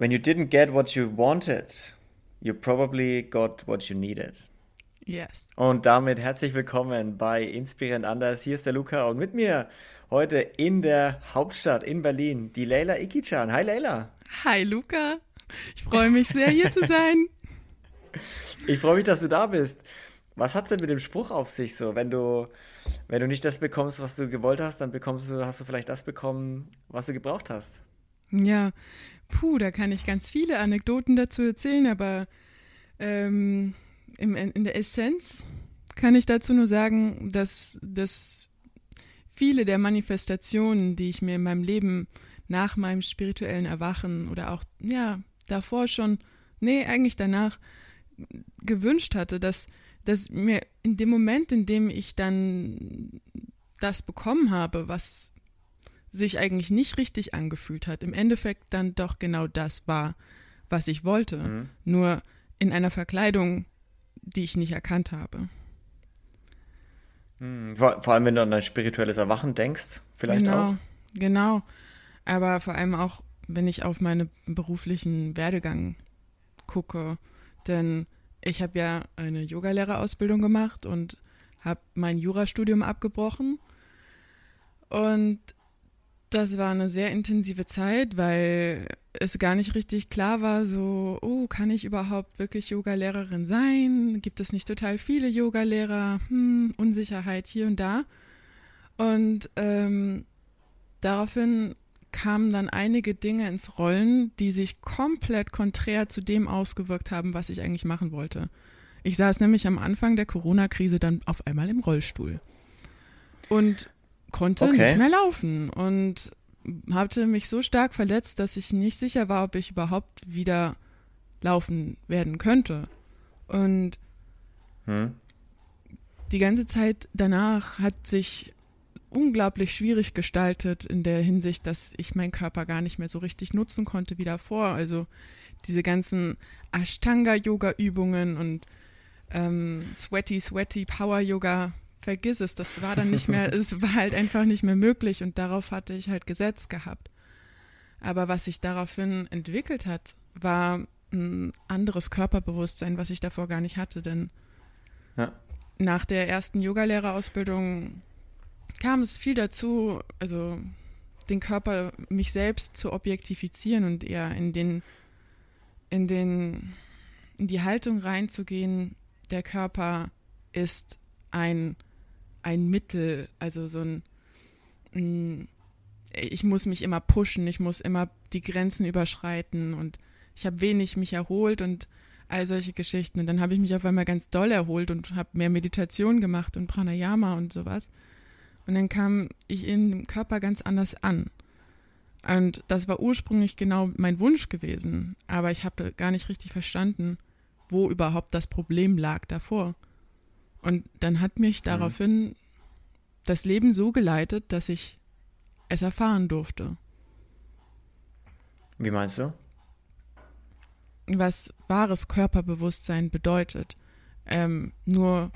When you didn't get what you wanted, you probably got what you needed. Yes. Und damit herzlich willkommen bei Inspirierend Anders. Hier ist der Luca und mit mir heute in der Hauptstadt in Berlin die Leila Ikichan. Hi Leila. Hi Luca. Ich freue mich sehr, hier zu sein. Ich freue mich, dass du da bist. Was hat es denn mit dem Spruch auf sich so? Wenn du, wenn du nicht das bekommst, was du gewollt hast, dann bekommst du, hast du vielleicht das bekommen, was du gebraucht hast. Ja, puh, da kann ich ganz viele Anekdoten dazu erzählen, aber ähm, im, in der Essenz kann ich dazu nur sagen, dass, dass viele der Manifestationen, die ich mir in meinem Leben nach meinem spirituellen Erwachen oder auch, ja, davor schon, nee, eigentlich danach gewünscht hatte, dass, dass mir in dem Moment, in dem ich dann das bekommen habe, was sich eigentlich nicht richtig angefühlt hat, im Endeffekt dann doch genau das war, was ich wollte. Mhm. Nur in einer Verkleidung, die ich nicht erkannt habe. Mhm. Vor, vor, allem, wenn du an dein spirituelles Erwachen denkst, vielleicht genau, auch. Genau. Aber vor allem auch, wenn ich auf meinen beruflichen Werdegang gucke. Denn ich habe ja eine Yogalehrerausbildung gemacht und habe mein Jurastudium abgebrochen. Und das war eine sehr intensive Zeit, weil es gar nicht richtig klar war, so, oh, kann ich überhaupt wirklich Yogalehrerin sein? Gibt es nicht total viele Yogalehrer? Hm, Unsicherheit hier und da. Und ähm, daraufhin kamen dann einige Dinge ins Rollen, die sich komplett konträr zu dem ausgewirkt haben, was ich eigentlich machen wollte. Ich saß nämlich am Anfang der Corona-Krise dann auf einmal im Rollstuhl. Und konnte okay. nicht mehr laufen und hatte mich so stark verletzt, dass ich nicht sicher war, ob ich überhaupt wieder laufen werden könnte. Und hm. die ganze Zeit danach hat sich unglaublich schwierig gestaltet in der Hinsicht, dass ich meinen Körper gar nicht mehr so richtig nutzen konnte wie davor. Also diese ganzen Ashtanga-Yoga-Übungen und ähm, Sweaty, Sweaty Power-Yoga vergiss es, das war dann nicht mehr, es war halt einfach nicht mehr möglich und darauf hatte ich halt Gesetz gehabt. Aber was sich daraufhin entwickelt hat, war ein anderes Körperbewusstsein, was ich davor gar nicht hatte, denn ja. nach der ersten Yogalehrerausbildung kam es viel dazu, also den Körper, mich selbst zu objektifizieren und eher in den, in den, in die Haltung reinzugehen, der Körper ist ein ein Mittel, also so ein, mm, ich muss mich immer pushen, ich muss immer die Grenzen überschreiten und ich habe wenig mich erholt und all solche Geschichten. Und dann habe ich mich auf einmal ganz doll erholt und habe mehr Meditation gemacht und Pranayama und sowas. Und dann kam ich in dem Körper ganz anders an. Und das war ursprünglich genau mein Wunsch gewesen. Aber ich habe gar nicht richtig verstanden, wo überhaupt das Problem lag davor. Und dann hat mich mhm. daraufhin das Leben so geleitet, dass ich es erfahren durfte. Wie meinst du? Was wahres Körperbewusstsein bedeutet. Ähm, nur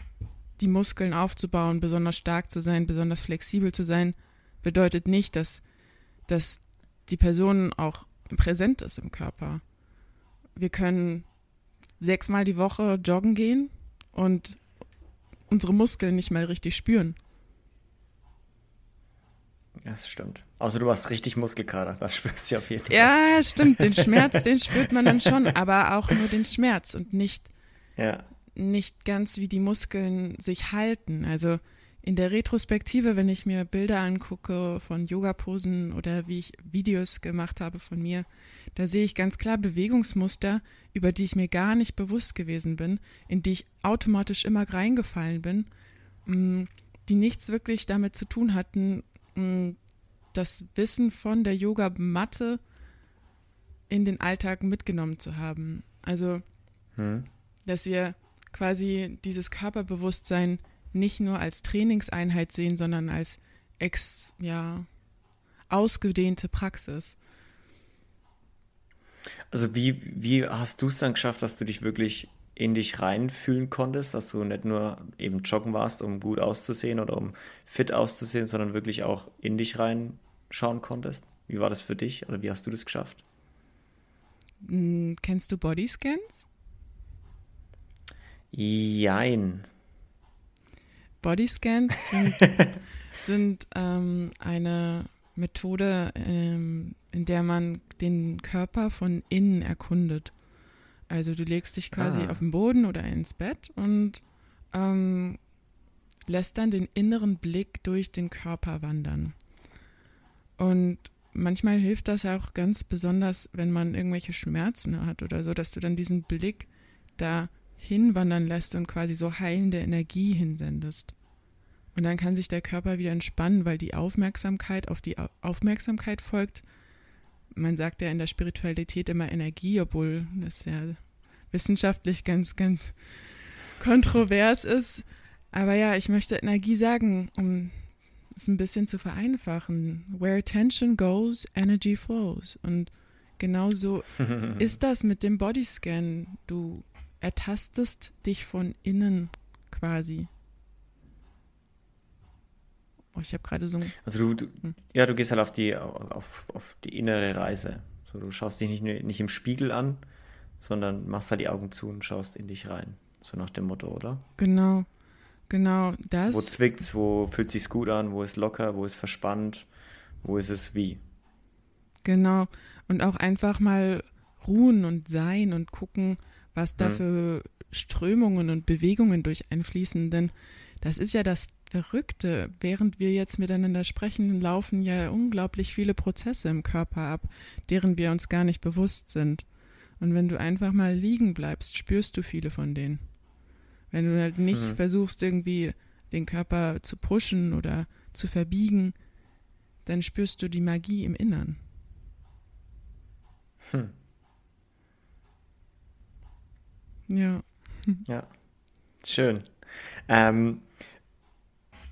die Muskeln aufzubauen, besonders stark zu sein, besonders flexibel zu sein, bedeutet nicht, dass, dass die Person auch präsent ist im Körper. Wir können sechsmal die Woche joggen gehen und unsere Muskeln nicht mal richtig spüren. Das stimmt. Außer du hast richtig Muskelkater, dann spürst du auf jeden Fall. Ja, stimmt. Den Schmerz, den spürt man dann schon, aber auch nur den Schmerz und nicht, ja. nicht ganz, wie die Muskeln sich halten. Also in der Retrospektive, wenn ich mir Bilder angucke von Yoga-Posen oder wie ich Videos gemacht habe von mir, da sehe ich ganz klar Bewegungsmuster, über die ich mir gar nicht bewusst gewesen bin, in die ich automatisch immer reingefallen bin, mm, die nichts wirklich damit zu tun hatten, mm, das Wissen von der Yoga-Matte in den Alltag mitgenommen zu haben. Also, hm. dass wir quasi dieses Körperbewusstsein nicht nur als Trainingseinheit sehen, sondern als ex, ja, ausgedehnte Praxis. Also wie, wie hast du es dann geschafft, dass du dich wirklich in dich reinfühlen konntest, dass du nicht nur eben joggen warst, um gut auszusehen oder um fit auszusehen, sondern wirklich auch in dich reinschauen konntest? Wie war das für dich oder wie hast du das geschafft? Hm, kennst du Bodyscans? Jein. Bodyscans sind, sind ähm, eine Methode, ähm, in der man den Körper von innen erkundet. Also du legst dich quasi Ah. auf den Boden oder ins Bett und ähm, lässt dann den inneren Blick durch den Körper wandern. Und manchmal hilft das auch ganz besonders, wenn man irgendwelche Schmerzen hat oder so, dass du dann diesen Blick da hinwandern lässt und quasi so heilende Energie hinsendest. Und dann kann sich der Körper wieder entspannen, weil die Aufmerksamkeit auf die Au- Aufmerksamkeit folgt. Man sagt ja in der Spiritualität immer Energie, obwohl das ja wissenschaftlich ganz, ganz kontrovers ist. Aber ja, ich möchte Energie sagen, um es ein bisschen zu vereinfachen. Where attention goes, energy flows. Und genauso ist das mit dem Bodyscan. Du ertastest dich von innen quasi. Oh, ich habe gerade so ein. Also du, du, Hm. ja, du gehst halt auf die, auf, auf die innere Reise. So, du schaust dich nicht, nicht im Spiegel an, sondern machst halt die Augen zu und schaust in dich rein. So nach dem Motto, oder? Genau, genau das. Wo zwickt's, wo fühlt sich's gut an, wo ist locker, wo ist verspannt, wo ist es wie? Genau. Und auch einfach mal ruhen und sein und gucken, was da Mhm. für Strömungen und Bewegungen durch einfließen. Denn das ist ja das Verrückte. Während wir jetzt miteinander sprechen, laufen ja unglaublich viele Prozesse im Körper ab, deren wir uns gar nicht bewusst sind. Und wenn du einfach mal liegen bleibst, spürst du viele von denen. Wenn du halt nicht Mhm. versuchst, irgendwie den Körper zu pushen oder zu verbiegen, dann spürst du die Magie im Innern. Hm. Ja. Ja, schön. Ähm,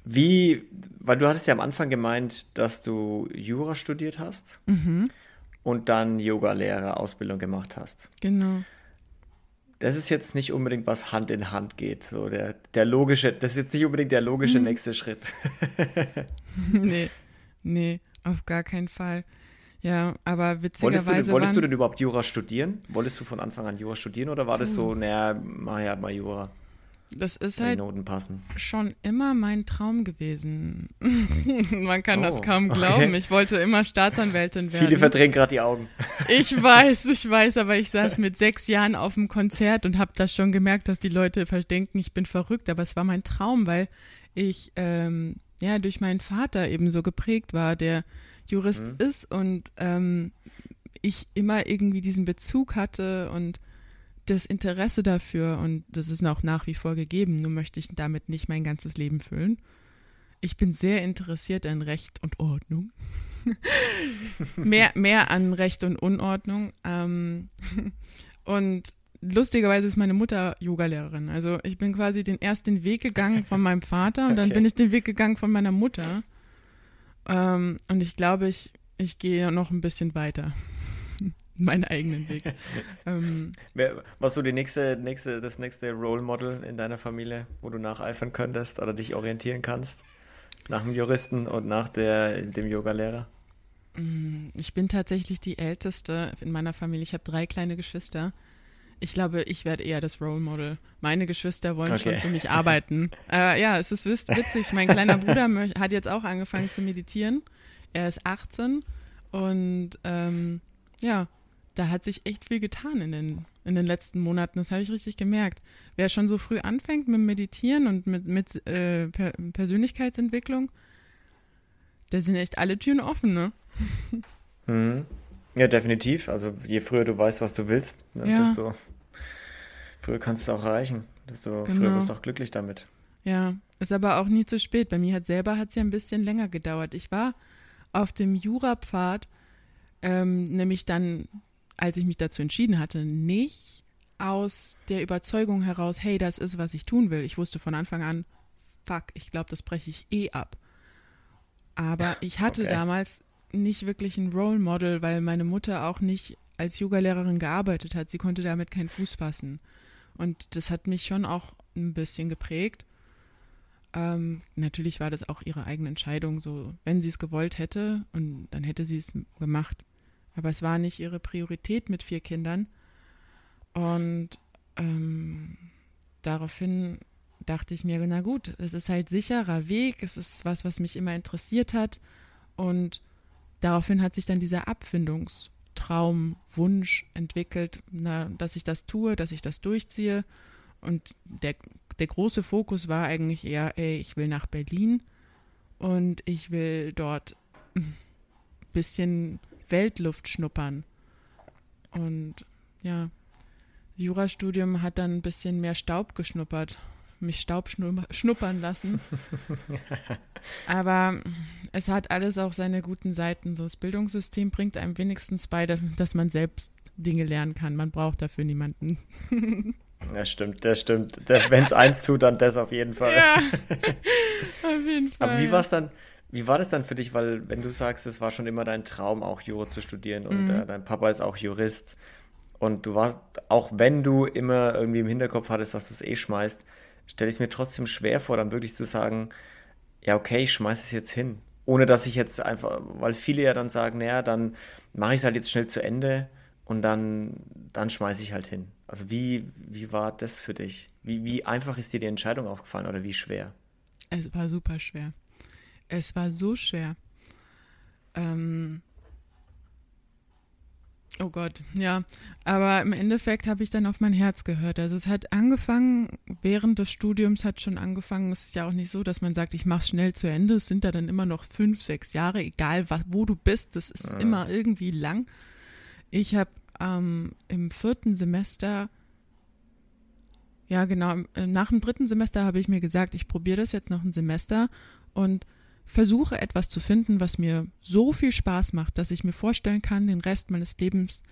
wie, weil du hattest ja am Anfang gemeint, dass du Jura studiert hast Mhm. und dann Yoga-Lehrer-Ausbildung gemacht hast. Genau. Das ist jetzt nicht unbedingt was Hand in Hand geht. So der, der logische, das ist jetzt nicht unbedingt der logische Mhm. nächste Schritt. nee, nee, auf gar keinen Fall. Ja, aber Wolltest, du, witzigerweise wolltest du denn überhaupt Jura studieren? Wolltest du von Anfang an Jura studieren oder war das so, naja, mach ja mal Jura, das ist halt schon immer mein Traum gewesen. Man kann Oh, das kaum okay. glauben. Ich wollte immer Staatsanwältin werden. Viele verdrehen gerade die Augen. Ich weiß, ich weiß, aber ich saß mit sechs Jahren auf dem Konzert und habe das schon gemerkt, dass die Leute denken, ich bin verrückt. Aber es war mein Traum, weil ich ähm, ja durch meinen Vater eben so geprägt war, der Jurist Mhm. ist und ähm, ich immer irgendwie diesen Bezug hatte und das Interesse dafür und das ist auch nach wie vor gegeben. Nur möchte ich damit nicht mein ganzes Leben füllen. Ich bin sehr interessiert an Recht und Ordnung. mehr, mehr an Recht und Unordnung. Ähm, und lustigerweise ist meine Mutter Yogalehrerin. Also ich bin quasi den erst den Weg gegangen von meinem Vater und dann Okay. bin ich den Weg gegangen von meiner Mutter. Ähm, und ich glaube, ich, ich gehe noch ein bisschen weiter. Meinen eigenen Weg. ähm, Wer, was so die nächste, nächste, das nächste Role Model in deiner Familie, wo du nacheifern könntest oder dich orientieren kannst? Nach dem Juristen und nach der, dem Yogalehrer? Mm, Ich bin tatsächlich die Älteste in meiner Familie. Ich habe drei kleine Geschwister. Ich glaube, ich werde eher das Role Model. Meine Geschwister wollen schon Okay. für mich arbeiten. äh, ja, es ist witz- witzig. Mein kleiner Bruder hat jetzt auch angefangen zu meditieren. Er ist 18 und ähm, ja, da hat sich echt viel getan in den, in den letzten Monaten. Das habe ich richtig gemerkt. Wer schon so früh anfängt mit Meditieren und mit, mit äh, per Persönlichkeitsentwicklung, da sind echt alle Türen offen, ne? Mhm. Ja, definitiv. Also je früher du weißt, was du willst, ne, Ja. desto früher kannst du es auch erreichen. Desto früher Genau. wirst du auch glücklich damit. Ja, ist aber auch nie zu spät. Bei mir hat selber hat es ja ein bisschen länger gedauert. Ich war auf dem Jurapfad, ähm, nämlich dann, als ich mich dazu entschieden hatte, nicht aus der Überzeugung heraus, hey, das ist, was ich tun will. Ich wusste von Anfang an, fuck, ich glaube, das breche ich eh ab. Aber ich hatte Okay. damals nicht wirklich ein Role Model, weil meine Mutter auch nicht als Yogalehrerin gearbeitet hat. Sie konnte damit keinen Fuß fassen. Und das hat mich schon auch ein bisschen geprägt. Ähm, natürlich war das auch ihre eigene Entscheidung, so wenn sie es gewollt hätte und dann hätte sie es gemacht. aber es war nicht ihre Priorität mit vier Kindern. Und ähm, daraufhin dachte ich mir, na gut, es ist halt sicherer Weg, es ist was, was mich immer interessiert hat. Und daraufhin hat sich dann dieser Abfindungstraum, Wunsch entwickelt, na, dass ich das tue, dass ich das durchziehe. Und der, der große Fokus war eigentlich eher, ey, ich will nach Berlin und ich will dort ein bisschen Weltluft schnuppern. Und ja, Jurastudium hat dann ein bisschen mehr Staub geschnuppert, mich Staub schnuppern lassen. Aber es hat alles auch seine guten Seiten. So das Bildungssystem bringt einem wenigstens bei, dass man selbst Dinge lernen kann. Man braucht dafür niemanden. Das stimmt, das stimmt. Wenn es eins tut, dann das auf jeden Fall. Ja, auf jeden Fall. Aber wie war es dann? Wie war das dann für dich? Weil, wenn du sagst, es war schon immer dein Traum, auch Jura zu studieren und mhm. äh, dein Papa ist auch Jurist und du warst, auch wenn du immer irgendwie im Hinterkopf hattest, dass du es eh schmeißt, stelle ich es mir trotzdem schwer vor, dann wirklich zu sagen, ja, okay, ich schmeiße es jetzt hin. Ohne dass ich jetzt einfach, weil viele ja dann sagen, naja, dann mache ich es halt jetzt schnell zu Ende und dann, dann schmeiße ich halt hin. Also wie, wie war das für dich? Wie, wie einfach ist dir die Entscheidung aufgefallen oder wie schwer? Es war super schwer. Es war so schwer. Ähm, oh Gott, ja. Aber im Endeffekt habe ich dann auf mein Herz gehört. Also es hat angefangen, während des Studiums hat schon angefangen. Es ist ja auch nicht so, dass man sagt, ich mache schnell zu Ende. Es sind da dann immer noch fünf, sechs Jahre, egal wo du bist. Das ist ja. immer irgendwie lang. Ich habe ähm, im vierten Semester ja, genau. Nach dem dritten Semester habe ich mir gesagt, ich probiere das jetzt noch ein Semester und versuche etwas zu finden, was mir so viel Spaß macht, dass ich mir vorstellen kann, den Rest meines Lebens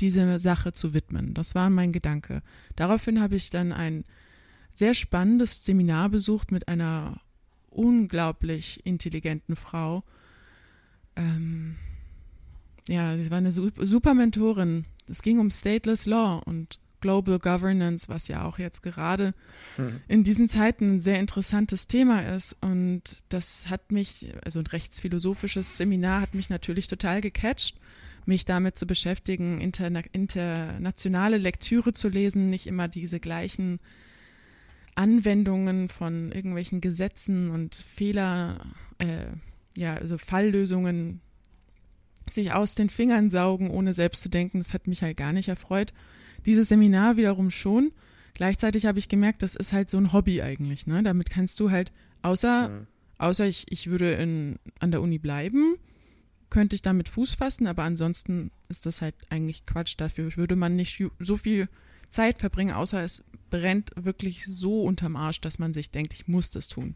dieser Sache zu widmen. Das war mein Gedanke. Daraufhin habe ich dann ein sehr spannendes Seminar besucht mit einer unglaublich intelligenten Frau. Ähm, ja, sie war eine super Mentorin. Es ging um Stateless Law und Global Governance, was ja auch jetzt gerade hm. in diesen Zeiten ein sehr interessantes Thema ist. Und das hat mich, also ein rechtsphilosophisches Seminar hat mich natürlich total gecatcht, mich damit zu beschäftigen, interna internationale Lektüre zu lesen, nicht immer diese gleichen Anwendungen von irgendwelchen Gesetzen und Fehler, äh, ja, also Falllösungen sich aus den Fingern saugen, ohne selbst zu denken. Das hat mich halt gar nicht erfreut. Dieses Seminar wiederum schon. Gleichzeitig habe ich gemerkt, das ist halt so ein Hobby eigentlich. Ne? Damit kannst du halt, außer, mhm. außer ich, ich würde in, an der Uni bleiben, könnte ich damit Fuß fassen, aber ansonsten ist das halt eigentlich Quatsch. Dafür würde man nicht so viel Zeit verbringen, außer es brennt wirklich so unterm Arsch, dass man sich denkt, ich muss das tun.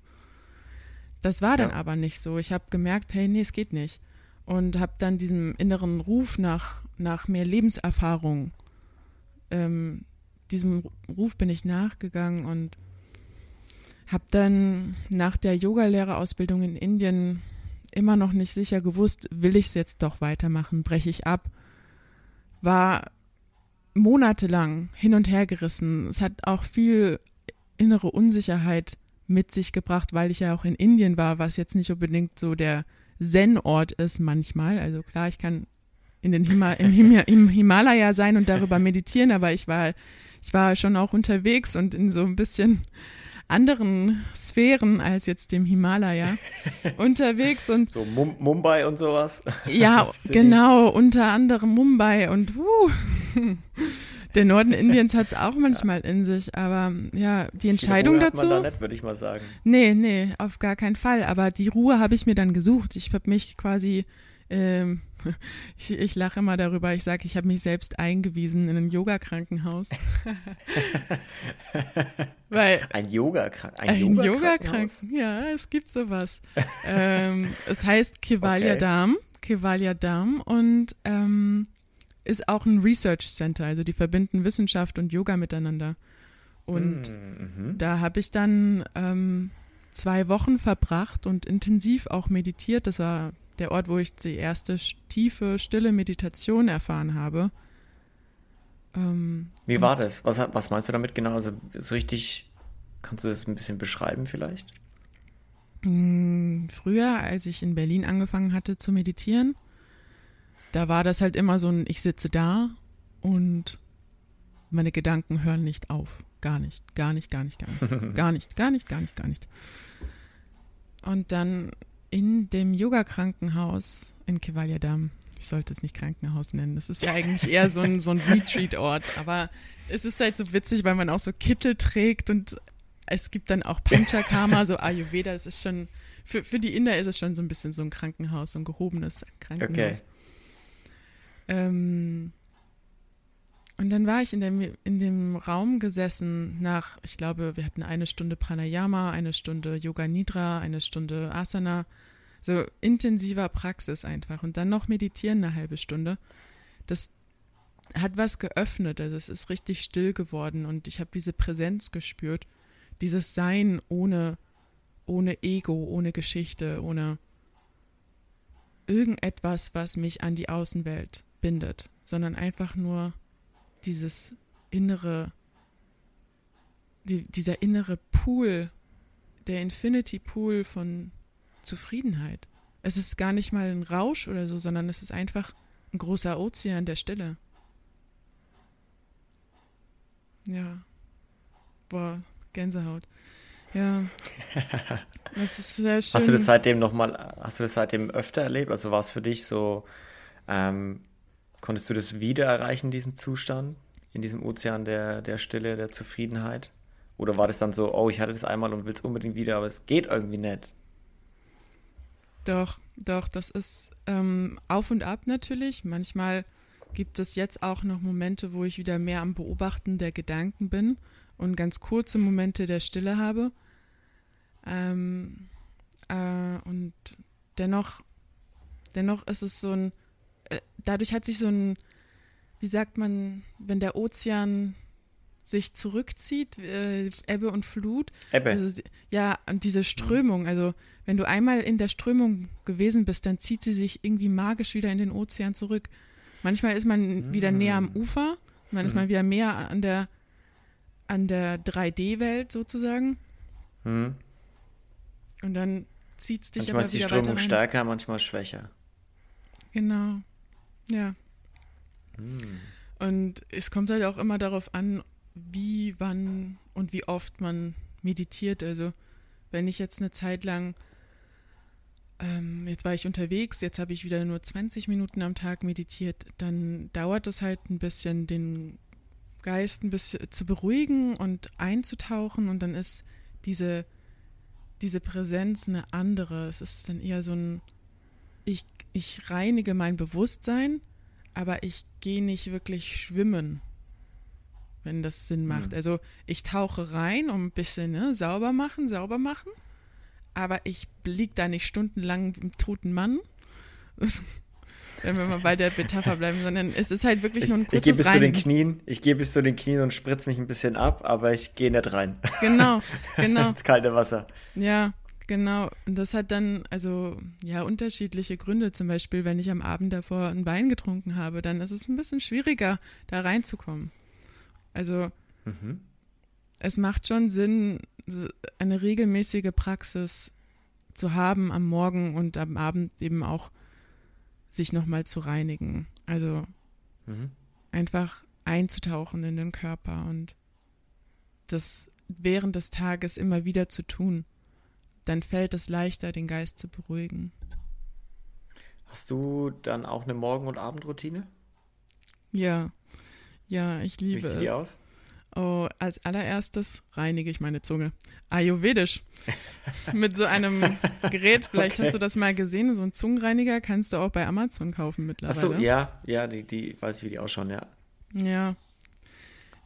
Das war dann ja. aber nicht so. Ich habe gemerkt, hey, nee, es geht nicht. Und habe dann diesem inneren Ruf nach, nach mehr Lebenserfahrung ähm, diesem Ruf bin ich nachgegangen und habe dann nach der Yogalehrerausbildung in Indien immer noch nicht sicher gewusst, will ich es jetzt doch weitermachen, breche ich ab. War monatelang hin und her gerissen. Es hat auch viel innere Unsicherheit mit sich gebracht, weil ich ja auch in Indien war, was jetzt nicht unbedingt so der Zen-Ort ist manchmal. Also klar, ich kann in den Hima im, Him im Himalaya sein und darüber meditieren, aber ich war, ich war schon auch unterwegs und in so ein bisschen anderen Sphären als jetzt dem Himalaya unterwegs und so Mumbai und sowas. Ja, genau, unter anderem Mumbai und uh, der Norden Indiens hat es auch manchmal ja. in sich, aber ja, die Entscheidung dazu. Hat man da nicht, würde ich mal sagen. Nee, nee, auf gar keinen Fall, aber die Ruhe habe ich mir dann gesucht. Ich habe mich quasi ähm, ich, ich lache immer darüber, ich sage, ich habe mich selbst eingewiesen in ein Yoga-Krankenhaus. Weil, ein Yoga-Krankenhaus? Ein, ein Yoga-Krankenhaus? ja, es gibt sowas. ähm, es heißt Kevalia okay. Dam, Kevalia Dam und ähm, ist auch ein Research Center, also die verbinden Wissenschaft und Yoga miteinander. Und mhm. da habe ich dann ähm, zwei Wochen verbracht und intensiv auch meditiert. Das war der Ort, wo ich die erste tiefe, stille Meditation erfahren habe. Ähm, Wie war das? Was, was meinst du damit genau? Also so richtig, kannst du das ein bisschen beschreiben vielleicht? Mm, früher, als ich in Berlin angefangen hatte zu meditieren, da war das halt immer so ein, ich sitze da und meine Gedanken hören nicht auf. Gar nicht, gar nicht, gar nicht, gar nicht. gar nicht, gar nicht, gar nicht, gar nicht. Und dann in dem Yoga-Krankenhaus in Kevalyadam, ich sollte es nicht Krankenhaus nennen, das ist ja eigentlich eher so ein, so ein Retreat-Ort, aber es ist halt so witzig, weil man auch so Kittel trägt und es gibt dann auch Panchakarma, so Ayurveda, es ist schon, für, für die Inder ist es schon so ein bisschen so ein Krankenhaus, so ein gehobenes Krankenhaus. Okay. Ähm, und dann war ich in dem, in dem Raum gesessen nach, ich glaube, wir hatten eine Stunde Pranayama, eine Stunde Yoga Nidra, eine Stunde Asana, so intensiver Praxis einfach. Und dann noch meditieren eine halbe Stunde. Das hat was geöffnet, also es ist richtig still geworden. Und ich habe diese Präsenz gespürt, dieses Sein ohne, ohne Ego, ohne Geschichte, ohne irgendetwas, was mich an die Außenwelt bindet, sondern einfach nur dieses innere, die, dieser innere Pool, der Infinity Pool von Zufriedenheit. Es ist gar nicht mal ein Rausch oder so, sondern es ist einfach ein großer Ozean der Stille. Ja. Boah, Gänsehaut. Ja. Das ist sehr schön. Hast du das seitdem nochmal, hast du das seitdem öfter erlebt? Also war es für dich so, ähm, Konntest du das wieder erreichen, diesen Zustand, in diesem Ozean der, der Stille, der Zufriedenheit? Oder war das dann so, oh, ich hatte das einmal und will es unbedingt wieder, aber es geht irgendwie nicht? Doch, doch, das ist ähm, auf und ab natürlich. Manchmal gibt es jetzt auch noch Momente, wo ich wieder mehr am Beobachten der Gedanken bin und ganz kurze Momente der Stille habe. Ähm, äh, und dennoch, dennoch ist es so ein, dadurch hat sich so ein, wie sagt man, wenn der Ozean sich zurückzieht, äh, Ebbe und Flut. Ebbe. Also, ja, und diese Strömung, also wenn du einmal in der Strömung gewesen bist, dann zieht sie sich irgendwie magisch wieder in den Ozean zurück. Manchmal ist man mhm. wieder näher am Ufer, und dann mhm. ist man wieder mehr an der, an der 3D-Welt sozusagen. Mhm. Und dann zieht es dich manchmal aber wieder Manchmal ist die Strömung stärker, manchmal schwächer. Genau. Ja. Hm. Und es kommt halt auch immer darauf an, wie, wann und wie oft man meditiert. Also wenn ich jetzt eine Zeit lang, ähm, jetzt war ich unterwegs, jetzt habe ich wieder nur 20 Minuten am Tag meditiert, dann dauert es halt ein bisschen, den Geist ein bisschen zu beruhigen und einzutauchen und dann ist diese, diese Präsenz eine andere. Es ist dann eher so ein, ich ich reinige mein Bewusstsein, aber ich gehe nicht wirklich schwimmen, wenn das Sinn macht. Mhm. Also ich tauche rein, um ein bisschen ne, sauber machen, sauber machen, aber ich liege da nicht stundenlang im toten Mann. wenn wir mal bei der Metapher bleiben, sondern es ist halt wirklich nur ein kurzes Ich gehe bis rein. zu den Knien, ich gehe bis zu den Knien und spritze mich ein bisschen ab, aber ich gehe nicht rein. Genau, genau. Ins kalte Wasser. Ja, Genau, und das hat dann also ja unterschiedliche Gründe. Zum Beispiel, wenn ich am Abend davor ein Wein getrunken habe, dann ist es ein bisschen schwieriger, da reinzukommen. Also mhm. es macht schon Sinn, eine regelmäßige Praxis zu haben am Morgen und am Abend eben auch sich nochmal zu reinigen. Also mhm. einfach einzutauchen in den Körper und das während des Tages immer wieder zu tun dann fällt es leichter, den Geist zu beruhigen. Hast du dann auch eine Morgen- und Abendroutine? Ja, ja, ich liebe es. Wie sieht die aus? Oh, als allererstes reinige ich meine Zunge. Ayurvedisch. Mit so einem Gerät, vielleicht okay. hast du das mal gesehen, so ein Zungenreiniger kannst du auch bei Amazon kaufen mittlerweile. Achso, ja, ja, die, die weiß ich, wie die ausschauen, ja. Ja.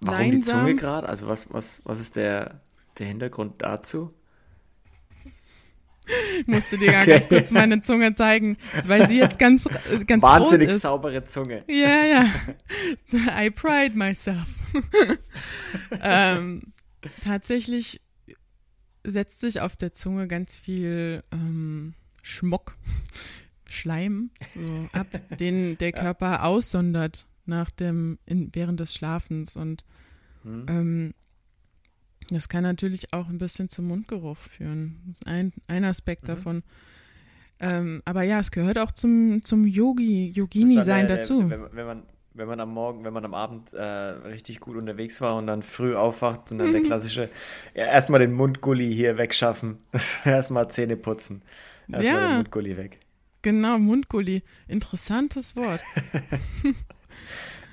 Warum Leinsam. die Zunge gerade? Also was, was, was ist der, der Hintergrund dazu? Ich musste dir okay. ganz kurz meine Zunge zeigen, weil sie jetzt ganz, ganz Wahnsinnig saubere Zunge. Ja, ja. I pride myself. ähm, tatsächlich setzt sich auf der Zunge ganz viel ähm, Schmuck, Schleim so ab, den der Körper ja. aussondert nach dem, in, während des Schlafens. Und hm. ähm, das kann natürlich auch ein bisschen zum Mundgeruch führen. Das ist ein, ein Aspekt mhm. davon. Ähm, aber ja, es gehört auch zum, zum Yogi, Yogini-Sein dazu. Wenn, wenn, man, wenn man am Morgen, wenn man am Abend äh, richtig gut unterwegs war und dann früh aufwacht und dann der klassische, ja, erstmal den Mundgulli hier wegschaffen. erstmal Zähne putzen. Erstmal ja, den Mundgulli weg. Genau, Mundgulli. Interessantes Wort.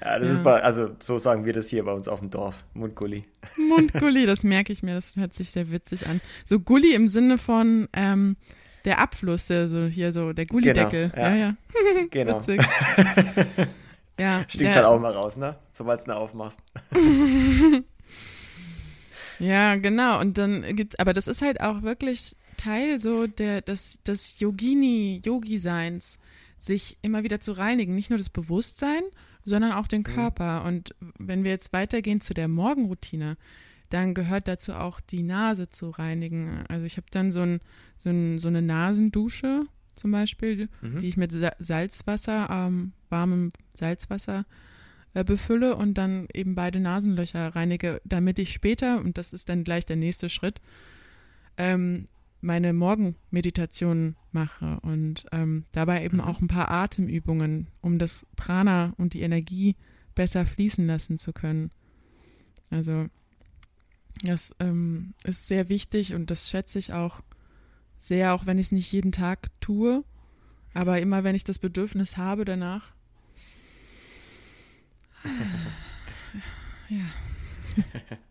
ja, das ja. ist bei, also so sagen wir das hier bei uns auf dem Dorf. Mundgulli. Mundgulli, das merke ich mir, das hört sich sehr witzig an. So Gulli im Sinne von ähm, der Abfluss, der so hier so, der Gullideckel. Genau, ja, ja. ja. genau. ja, Stinkt halt auch mal raus, ne? Sobald du ihn aufmachst. ja, genau. Und dann gibt, aber das ist halt auch wirklich Teil so der, des, des Yogini, Yogi-Seins, sich immer wieder zu reinigen. Nicht nur das Bewusstsein, sondern auch den Körper. Mhm. Und wenn wir jetzt weitergehen zu der Morgenroutine, dann gehört dazu auch die Nase zu reinigen. Also ich habe dann so, ein, so, ein, so, eine Nasendusche zum Beispiel, mhm. die ich mit Salzwasser, ähm, warmem Salzwasser äh, befülle und dann eben beide Nasenlöcher reinige, damit ich später, und das ist dann gleich der nächste Schritt, ähm, meine Morgenmeditation mache und ähm, dabei eben mhm. auch ein paar Atemübungen, um das Prana und die Energie besser fließen lassen zu können. Also das ähm, ist sehr wichtig und das schätze ich auch sehr, auch wenn ich es nicht jeden Tag tue. Aber immer wenn ich das Bedürfnis habe danach. ja.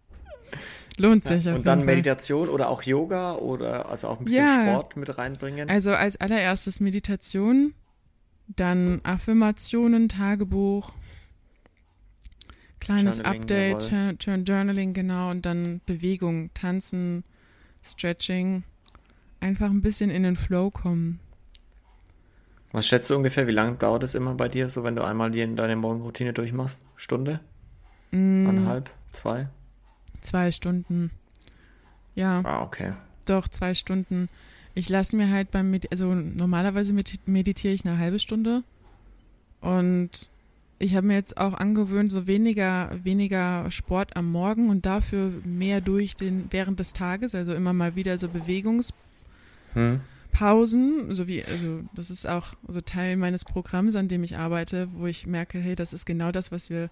Lohnt sich. Ja, und dann Meditation oder auch Yoga oder also auch ein bisschen ja, Sport mit reinbringen? Also als allererstes Meditation, dann Affirmationen, Tagebuch, Kleines Journaling, Update, Journaling, genau, und dann Bewegung, Tanzen, Stretching. Einfach ein bisschen in den Flow kommen. Was schätzt du ungefähr, wie lange dauert es immer bei dir, so wenn du einmal die, deine Morgenroutine durchmachst? Stunde? Mm. Eineinhalb? Zwei? Zwei Stunden. Ja. Ah, okay. Doch, zwei Stunden. Ich lasse mir halt beim, Medi also normalerweise meditiere ich eine halbe Stunde und ich habe mir jetzt auch angewöhnt, so weniger, weniger Sport am Morgen und dafür mehr durch den während des Tages, also immer mal wieder so Bewegungspausen, hm. so wie, also das ist auch so Teil meines Programms, an dem ich arbeite, wo ich merke, hey, das ist genau das, was wir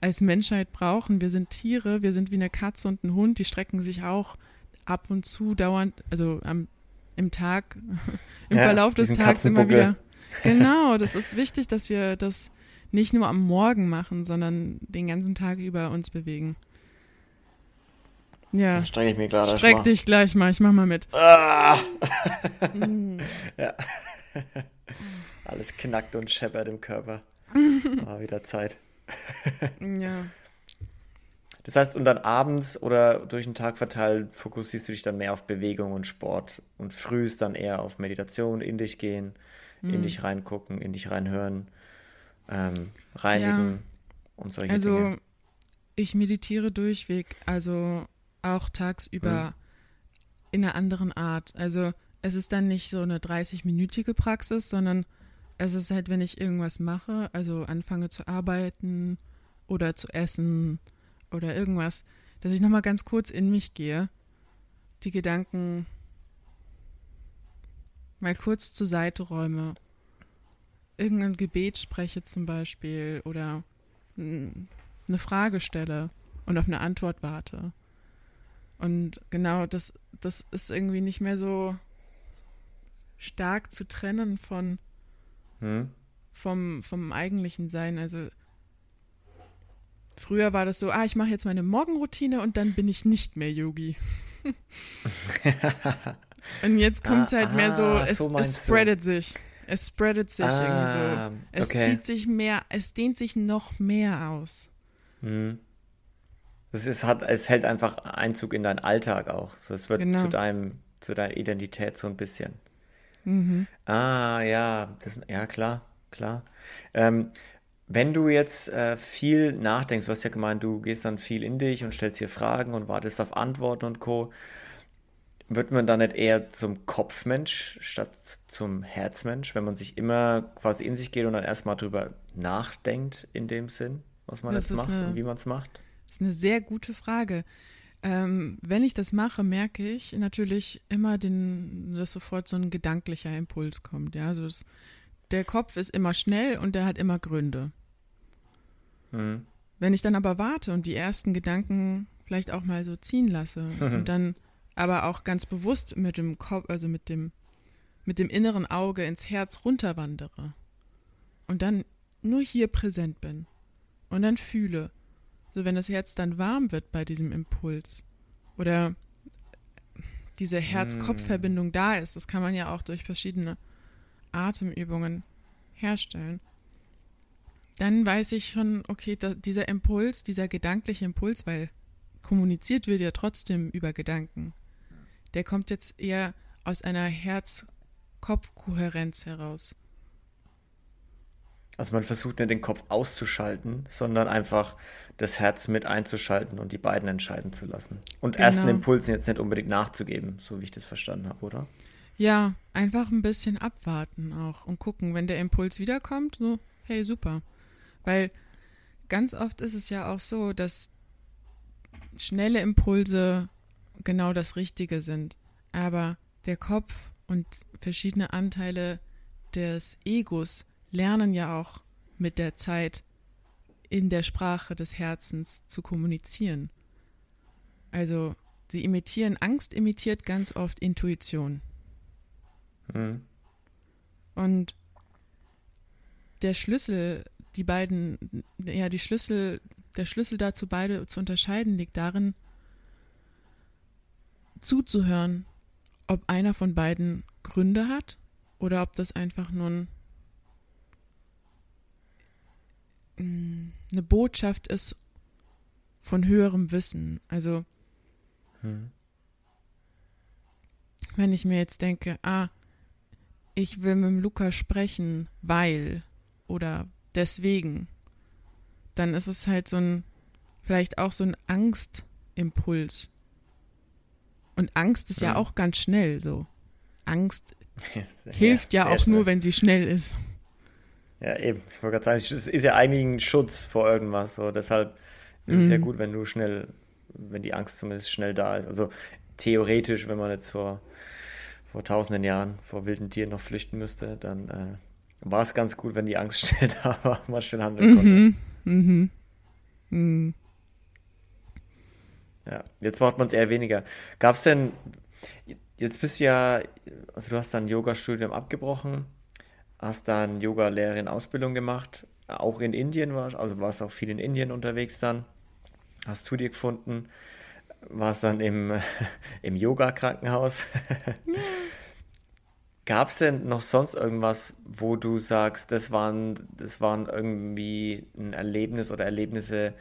als Menschheit brauchen. Wir sind Tiere, wir sind wie eine Katze und ein Hund, die strecken sich auch ab und zu dauernd, also am, im Tag, im ja, Verlauf des Tages immer wieder. Genau, das ist wichtig, dass wir das nicht nur am Morgen machen, sondern den ganzen Tag über uns bewegen. Ja. Dann streng ich mir gleich Streck dich gleich mal, ich mach mal mit. Ah. mm. Ja. Alles knackt und scheppert im Körper. War wieder Zeit. Ja. Das heißt, und dann abends oder durch den Tag verteilt fokussierst du dich dann mehr auf Bewegung und Sport und frühst dann eher auf Meditation, in dich gehen, in mhm. dich reingucken, in dich reinhören ähm, reinigen ja. und solche also, Dinge. Also ich meditiere durchweg, also auch tagsüber hm. in einer anderen Art. Also es ist dann nicht so eine 30-minütige Praxis, sondern es ist halt, wenn ich irgendwas mache, also anfange zu arbeiten oder zu essen oder irgendwas, dass ich nochmal ganz kurz in mich gehe, die Gedanken mal kurz zur Seite räume irgendein Gebet spreche zum Beispiel oder eine Frage stelle und auf eine Antwort warte. Und genau das, das ist irgendwie nicht mehr so stark zu trennen von hm? vom, vom eigentlichen Sein. Also früher war das so, ah, ich mache jetzt meine Morgenroutine und dann bin ich nicht mehr Yogi. und jetzt kommt es ah, halt mehr so, ah, es, so es spreadet du. sich. Es spreadet sich ah, irgendwie so. Es okay. zieht sich mehr, es dehnt sich noch mehr aus. Hm. Es, ist, hat, es hält einfach Einzug in deinen Alltag auch. So, es wird genau. zu deinem, zu deiner Identität so ein bisschen. Mhm. Ah, ja, das, ja, klar, klar. Ähm, wenn du jetzt äh, viel nachdenkst, du hast ja gemeint, du gehst dann viel in dich und stellst dir Fragen und wartest auf Antworten und Co wird man da nicht eher zum Kopfmensch statt zum Herzmensch, wenn man sich immer quasi in sich geht und dann erstmal drüber nachdenkt, in dem Sinn, was man das jetzt macht eine, und wie man es macht? Das ist eine sehr gute Frage. Ähm, wenn ich das mache, merke ich natürlich immer, den, dass sofort so ein gedanklicher Impuls kommt. Ja, also das, der Kopf ist immer schnell und der hat immer Gründe. Mhm. Wenn ich dann aber warte und die ersten Gedanken vielleicht auch mal so ziehen lasse mhm. und dann aber auch ganz bewusst mit dem Kopf, also mit dem, mit dem inneren Auge ins Herz runterwandere und dann nur hier präsent bin und dann fühle, so wenn das Herz dann warm wird bei diesem Impuls oder diese Herz-Kopf-Verbindung da ist, das kann man ja auch durch verschiedene Atemübungen herstellen, dann weiß ich schon, okay, da, dieser Impuls, dieser gedankliche Impuls, weil kommuniziert wird ja trotzdem über Gedanken, der kommt jetzt eher aus einer Herz-Kopf-Kohärenz heraus. Also man versucht nicht den Kopf auszuschalten, sondern einfach das Herz mit einzuschalten und die beiden entscheiden zu lassen. Und genau. ersten Impulsen jetzt nicht unbedingt nachzugeben, so wie ich das verstanden habe, oder? Ja, einfach ein bisschen abwarten auch und gucken, wenn der Impuls wiederkommt, so, hey, super. Weil ganz oft ist es ja auch so, dass schnelle Impulse genau das Richtige sind. Aber der Kopf und verschiedene Anteile des Egos lernen ja auch mit der Zeit in der Sprache des Herzens zu kommunizieren. Also sie imitieren, Angst imitiert ganz oft Intuition. Mhm. Und der Schlüssel, die beiden, ja, die Schlüssel, der Schlüssel dazu, beide zu unterscheiden, liegt darin, zuzuhören, ob einer von beiden Gründe hat oder ob das einfach nur ein, eine Botschaft ist von höherem Wissen. Also, hm. wenn ich mir jetzt denke, ah, ich will mit dem Luca sprechen, weil oder deswegen, dann ist es halt so ein, vielleicht auch so ein Angstimpuls. Und Angst ist ja, ja auch ganz schnell so. Angst hilft ja, ja auch schnell. nur, wenn sie schnell ist. Ja, eben. Ich wollte gerade sagen, es ist ja eigentlich ein Schutz vor irgendwas. So. Deshalb ist mhm. es ja mhm. gut, wenn du schnell, wenn die Angst zumindest schnell da ist. Also theoretisch, wenn man jetzt vor, vor tausenden Jahren vor wilden Tieren noch flüchten müsste, dann äh, war es ganz gut, wenn die Angst schnell da war, man schnell handeln konnte. Mhm. Mhm. Mhm. Ja, jetzt braucht man es eher weniger. Gab es denn, jetzt bist du ja, also du hast dein Yoga-Studium abgebrochen, hast dann Yoga-Lehrerin Ausbildung gemacht, auch in Indien warst, also warst auch viel in Indien unterwegs dann, hast zu dir gefunden, warst dann im, im Yoga-Krankenhaus. Ja. Gab es denn noch sonst irgendwas, wo du sagst, das waren, das waren irgendwie ein Erlebnis oder Erlebnisse,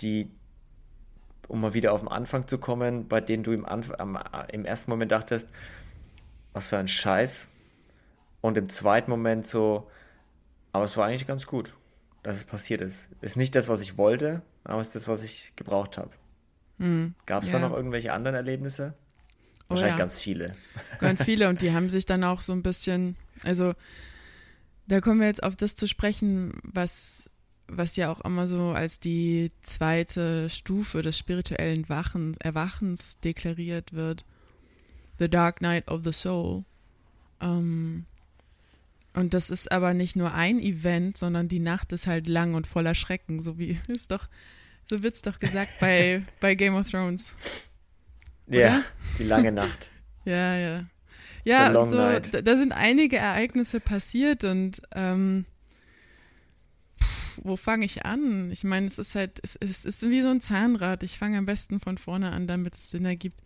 die, um mal wieder auf den Anfang zu kommen, bei denen du im, Anf am, im ersten Moment dachtest, was für ein Scheiß. Und im zweiten Moment so, aber es war eigentlich ganz gut, dass es passiert ist. Ist nicht das, was ich wollte, aber es ist das, was ich gebraucht habe. Mhm, Gab es ja. da noch irgendwelche anderen Erlebnisse? Wahrscheinlich oh ja. ganz viele. Ganz viele und die haben sich dann auch so ein bisschen, also da kommen wir jetzt auf das zu sprechen, was, was ja auch immer so als die zweite Stufe des spirituellen Wachen, Erwachens deklariert wird. The Dark Night of the Soul. Ähm, und das ist aber nicht nur ein Event, sondern die Nacht ist halt lang und voller Schrecken, so wie ist doch, so wird's doch gesagt bei, bei Game of Thrones. Ja, die lange Nacht. ja, ja. Ja, so, da, da, sind einige Ereignisse passiert und ähm, pff, wo fange ich an? Ich meine, es ist halt, es, es ist wie so ein Zahnrad. Ich fange am besten von vorne an, damit es Sinn ergibt.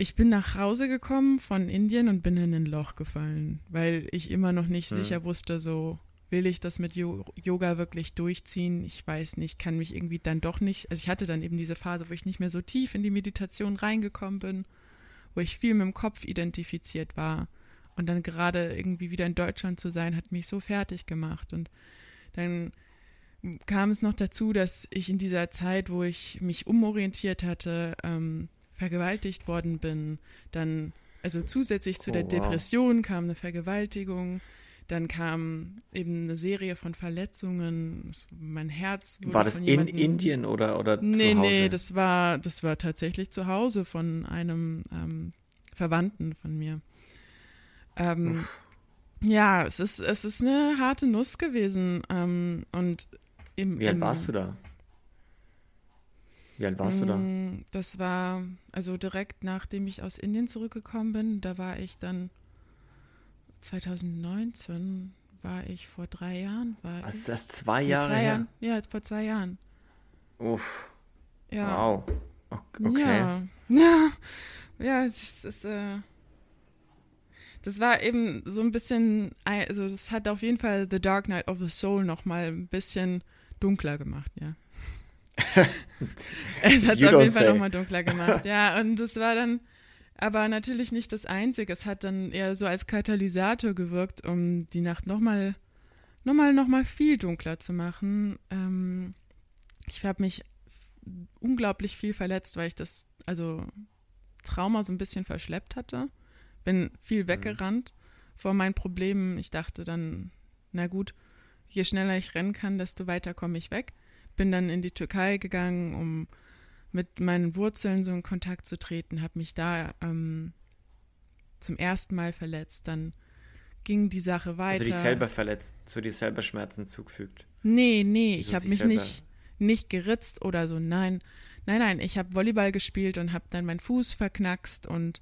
Ich bin nach Hause gekommen von Indien und bin in ein Loch gefallen, weil ich immer noch nicht hm. sicher wusste, so, will ich das mit Yoga wirklich durchziehen? Ich weiß nicht, kann mich irgendwie dann doch nicht. Also ich hatte dann eben diese Phase, wo ich nicht mehr so tief in die Meditation reingekommen bin, wo ich viel mit dem Kopf identifiziert war. Und dann gerade irgendwie wieder in Deutschland zu sein, hat mich so fertig gemacht. Und dann kam es noch dazu, dass ich in dieser Zeit, wo ich mich umorientiert hatte, ähm, vergewaltigt worden bin. Dann, also zusätzlich zu oh, der wow. Depression kam eine Vergewaltigung Dann kam eben eine Serie von Verletzungen. Mein Herz wurde War das in Indien oder, oder nee, zu Hause? Nee, das war, das war tatsächlich zu Hause von einem ähm, Verwandten von mir. Ähm, ja, es ist, es ist eine harte Nuss gewesen. Ähm, und im, Wie alt im, warst du da? Wie alt warst du da? Mm, das war, also direkt nachdem ich aus Indien zurückgekommen bin, da war ich dann 2019 war ich vor drei Jahren. War Was ist das? Zwei Jahre zwei her? Jahren, ja, jetzt vor zwei Jahren. Uff. Ja. Wow. Okay. Ja. Ja, ja das ist, äh, das war eben so ein bisschen, also das hat auf jeden Fall The Dark Knight of the Soul noch mal ein bisschen dunkler gemacht, ja. es hat es auf jeden Fall noch mal dunkler gemacht, ja. Und das war dann, aber natürlich nicht das Einzige. Es hat dann eher so als Katalysator gewirkt, um die Nacht nochmal noch mal, noch mal viel dunkler zu machen. Ähm, ich habe mich unglaublich viel verletzt, weil ich das, also Trauma so ein bisschen verschleppt hatte. Bin viel mhm. weggerannt mhm. vor meinen Problemen. Ich dachte dann, na gut, je schneller ich rennen kann, desto weiter komme ich weg. Bin dann in die Türkei gegangen, um mit meinen Wurzeln so in Kontakt zu treten, habe mich da ähm, zum ersten Mal verletzt. Dann ging die Sache weiter. Also dich selber verletzt, zu dir selber Schmerzen zugefügt? Nee, nee, also ich habe mich nicht, nicht geritzt oder so. Nein, nein, nein, ich habe Volleyball gespielt und habe dann meinen Fuß verknackst und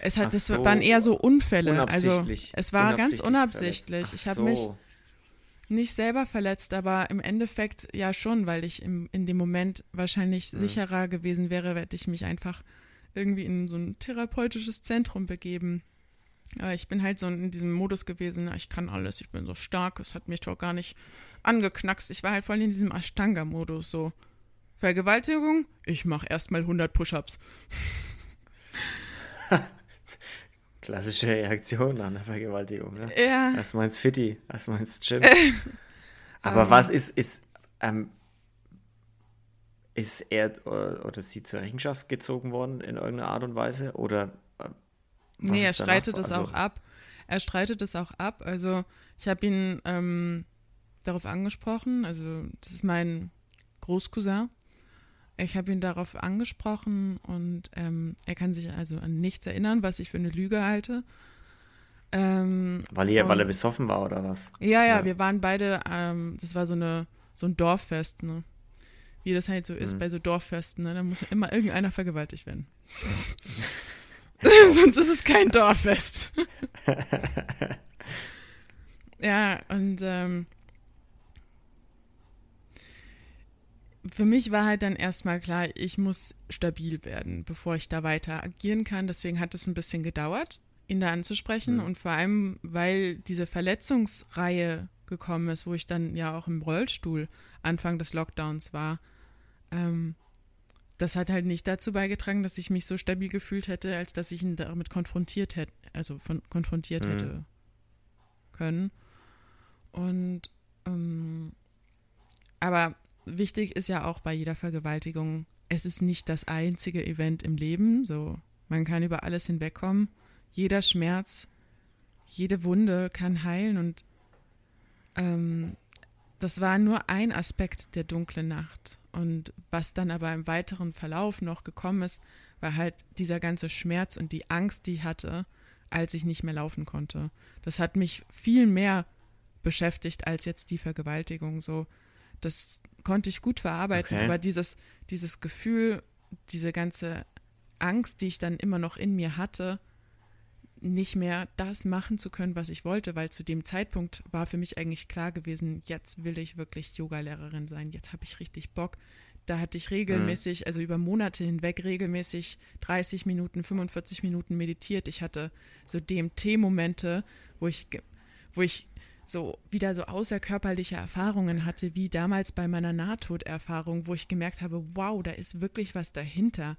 es hat, das so, waren eher so Unfälle. Also es war ganz unabsichtlich. Ich habe so. mich nicht selber verletzt, aber im Endeffekt ja schon, weil ich im, in dem Moment wahrscheinlich mhm. sicherer gewesen wäre, hätte ich mich einfach irgendwie in so ein therapeutisches Zentrum begeben. Aber ich bin halt so in diesem Modus gewesen, ich kann alles, ich bin so stark, es hat mich doch gar nicht angeknackst. Ich war halt voll in diesem Ashtanga-Modus, so Vergewaltigung, ich mache erstmal 100 Push-Ups. Klassische Reaktion an eine Vergewaltigung, ne? Ja. Erstmal ins Fitti, erstmal ins Gym. Aber um. Ähm. was ist, ist, ähm, ist er oder sie zur Rechenschaft gezogen worden in irgendeiner Art und Weise? Oder äh, Nee, er streitet es also, auch ab. Er streitet es auch ab. Also ich habe ihn ähm, darauf angesprochen, also das ist mein Großcousin ich habe ihn darauf angesprochen und ähm, er kann sich also an nichts erinnern, was ich für eine Lüge halte. Ähm, weil, er, weil er besoffen war oder was? Ja, ja, ja. wir waren beide, ähm, das war so, eine, so ein Dorffest, ne? Wie das halt so ist mhm. bei so Dorffesten, ne? Da muss immer irgendeiner vergewaltigt werden. Sonst ist es kein Dorffest. ja, und ähm, für mich war halt dann erstmal klar, ich muss stabil werden, bevor ich da weiter agieren kann. Deswegen hat es ein bisschen gedauert, ihn da anzusprechen. Mhm. Und vor allem, weil diese Verletzungsreihe gekommen ist, wo ich dann ja auch im Rollstuhl Anfang des Lockdowns war. Ähm, das hat halt nicht dazu beigetragen, dass ich mich so stabil gefühlt hätte, als dass ich ihn damit konfrontiert hätte, also von, konfrontiert mhm. hätte können. Und ähm, aber wichtig ist ja auch bei jeder Vergewaltigung, es ist nicht das einzige Event im Leben. So, man kann über alles hinwegkommen. Jeder Schmerz, jede Wunde kann heilen und ähm, das war nur ein Aspekt der dunklen Nacht. Und was dann aber im weiteren Verlauf noch gekommen ist, war halt dieser ganze Schmerz und die Angst, die ich hatte, als ich nicht mehr laufen konnte. Das hat mich viel mehr beschäftigt als jetzt die Vergewaltigung. So, das konnte ich gut verarbeiten, okay. aber dieses, dieses Gefühl, diese ganze Angst, die ich dann immer noch in mir hatte, nicht mehr das machen zu können, was ich wollte, weil zu dem Zeitpunkt war für mich eigentlich klar gewesen, jetzt will ich wirklich Yogalehrerin sein, jetzt habe ich richtig Bock. Da hatte ich regelmäßig, mhm. also über Monate hinweg regelmäßig 30 Minuten, 45 Minuten meditiert. Ich hatte so DMT-Momente, wo ich, wo ich so wieder so außerkörperliche Erfahrungen hatte, wie damals bei meiner Nahtoderfahrung, wo ich gemerkt habe, wow, da ist wirklich was dahinter.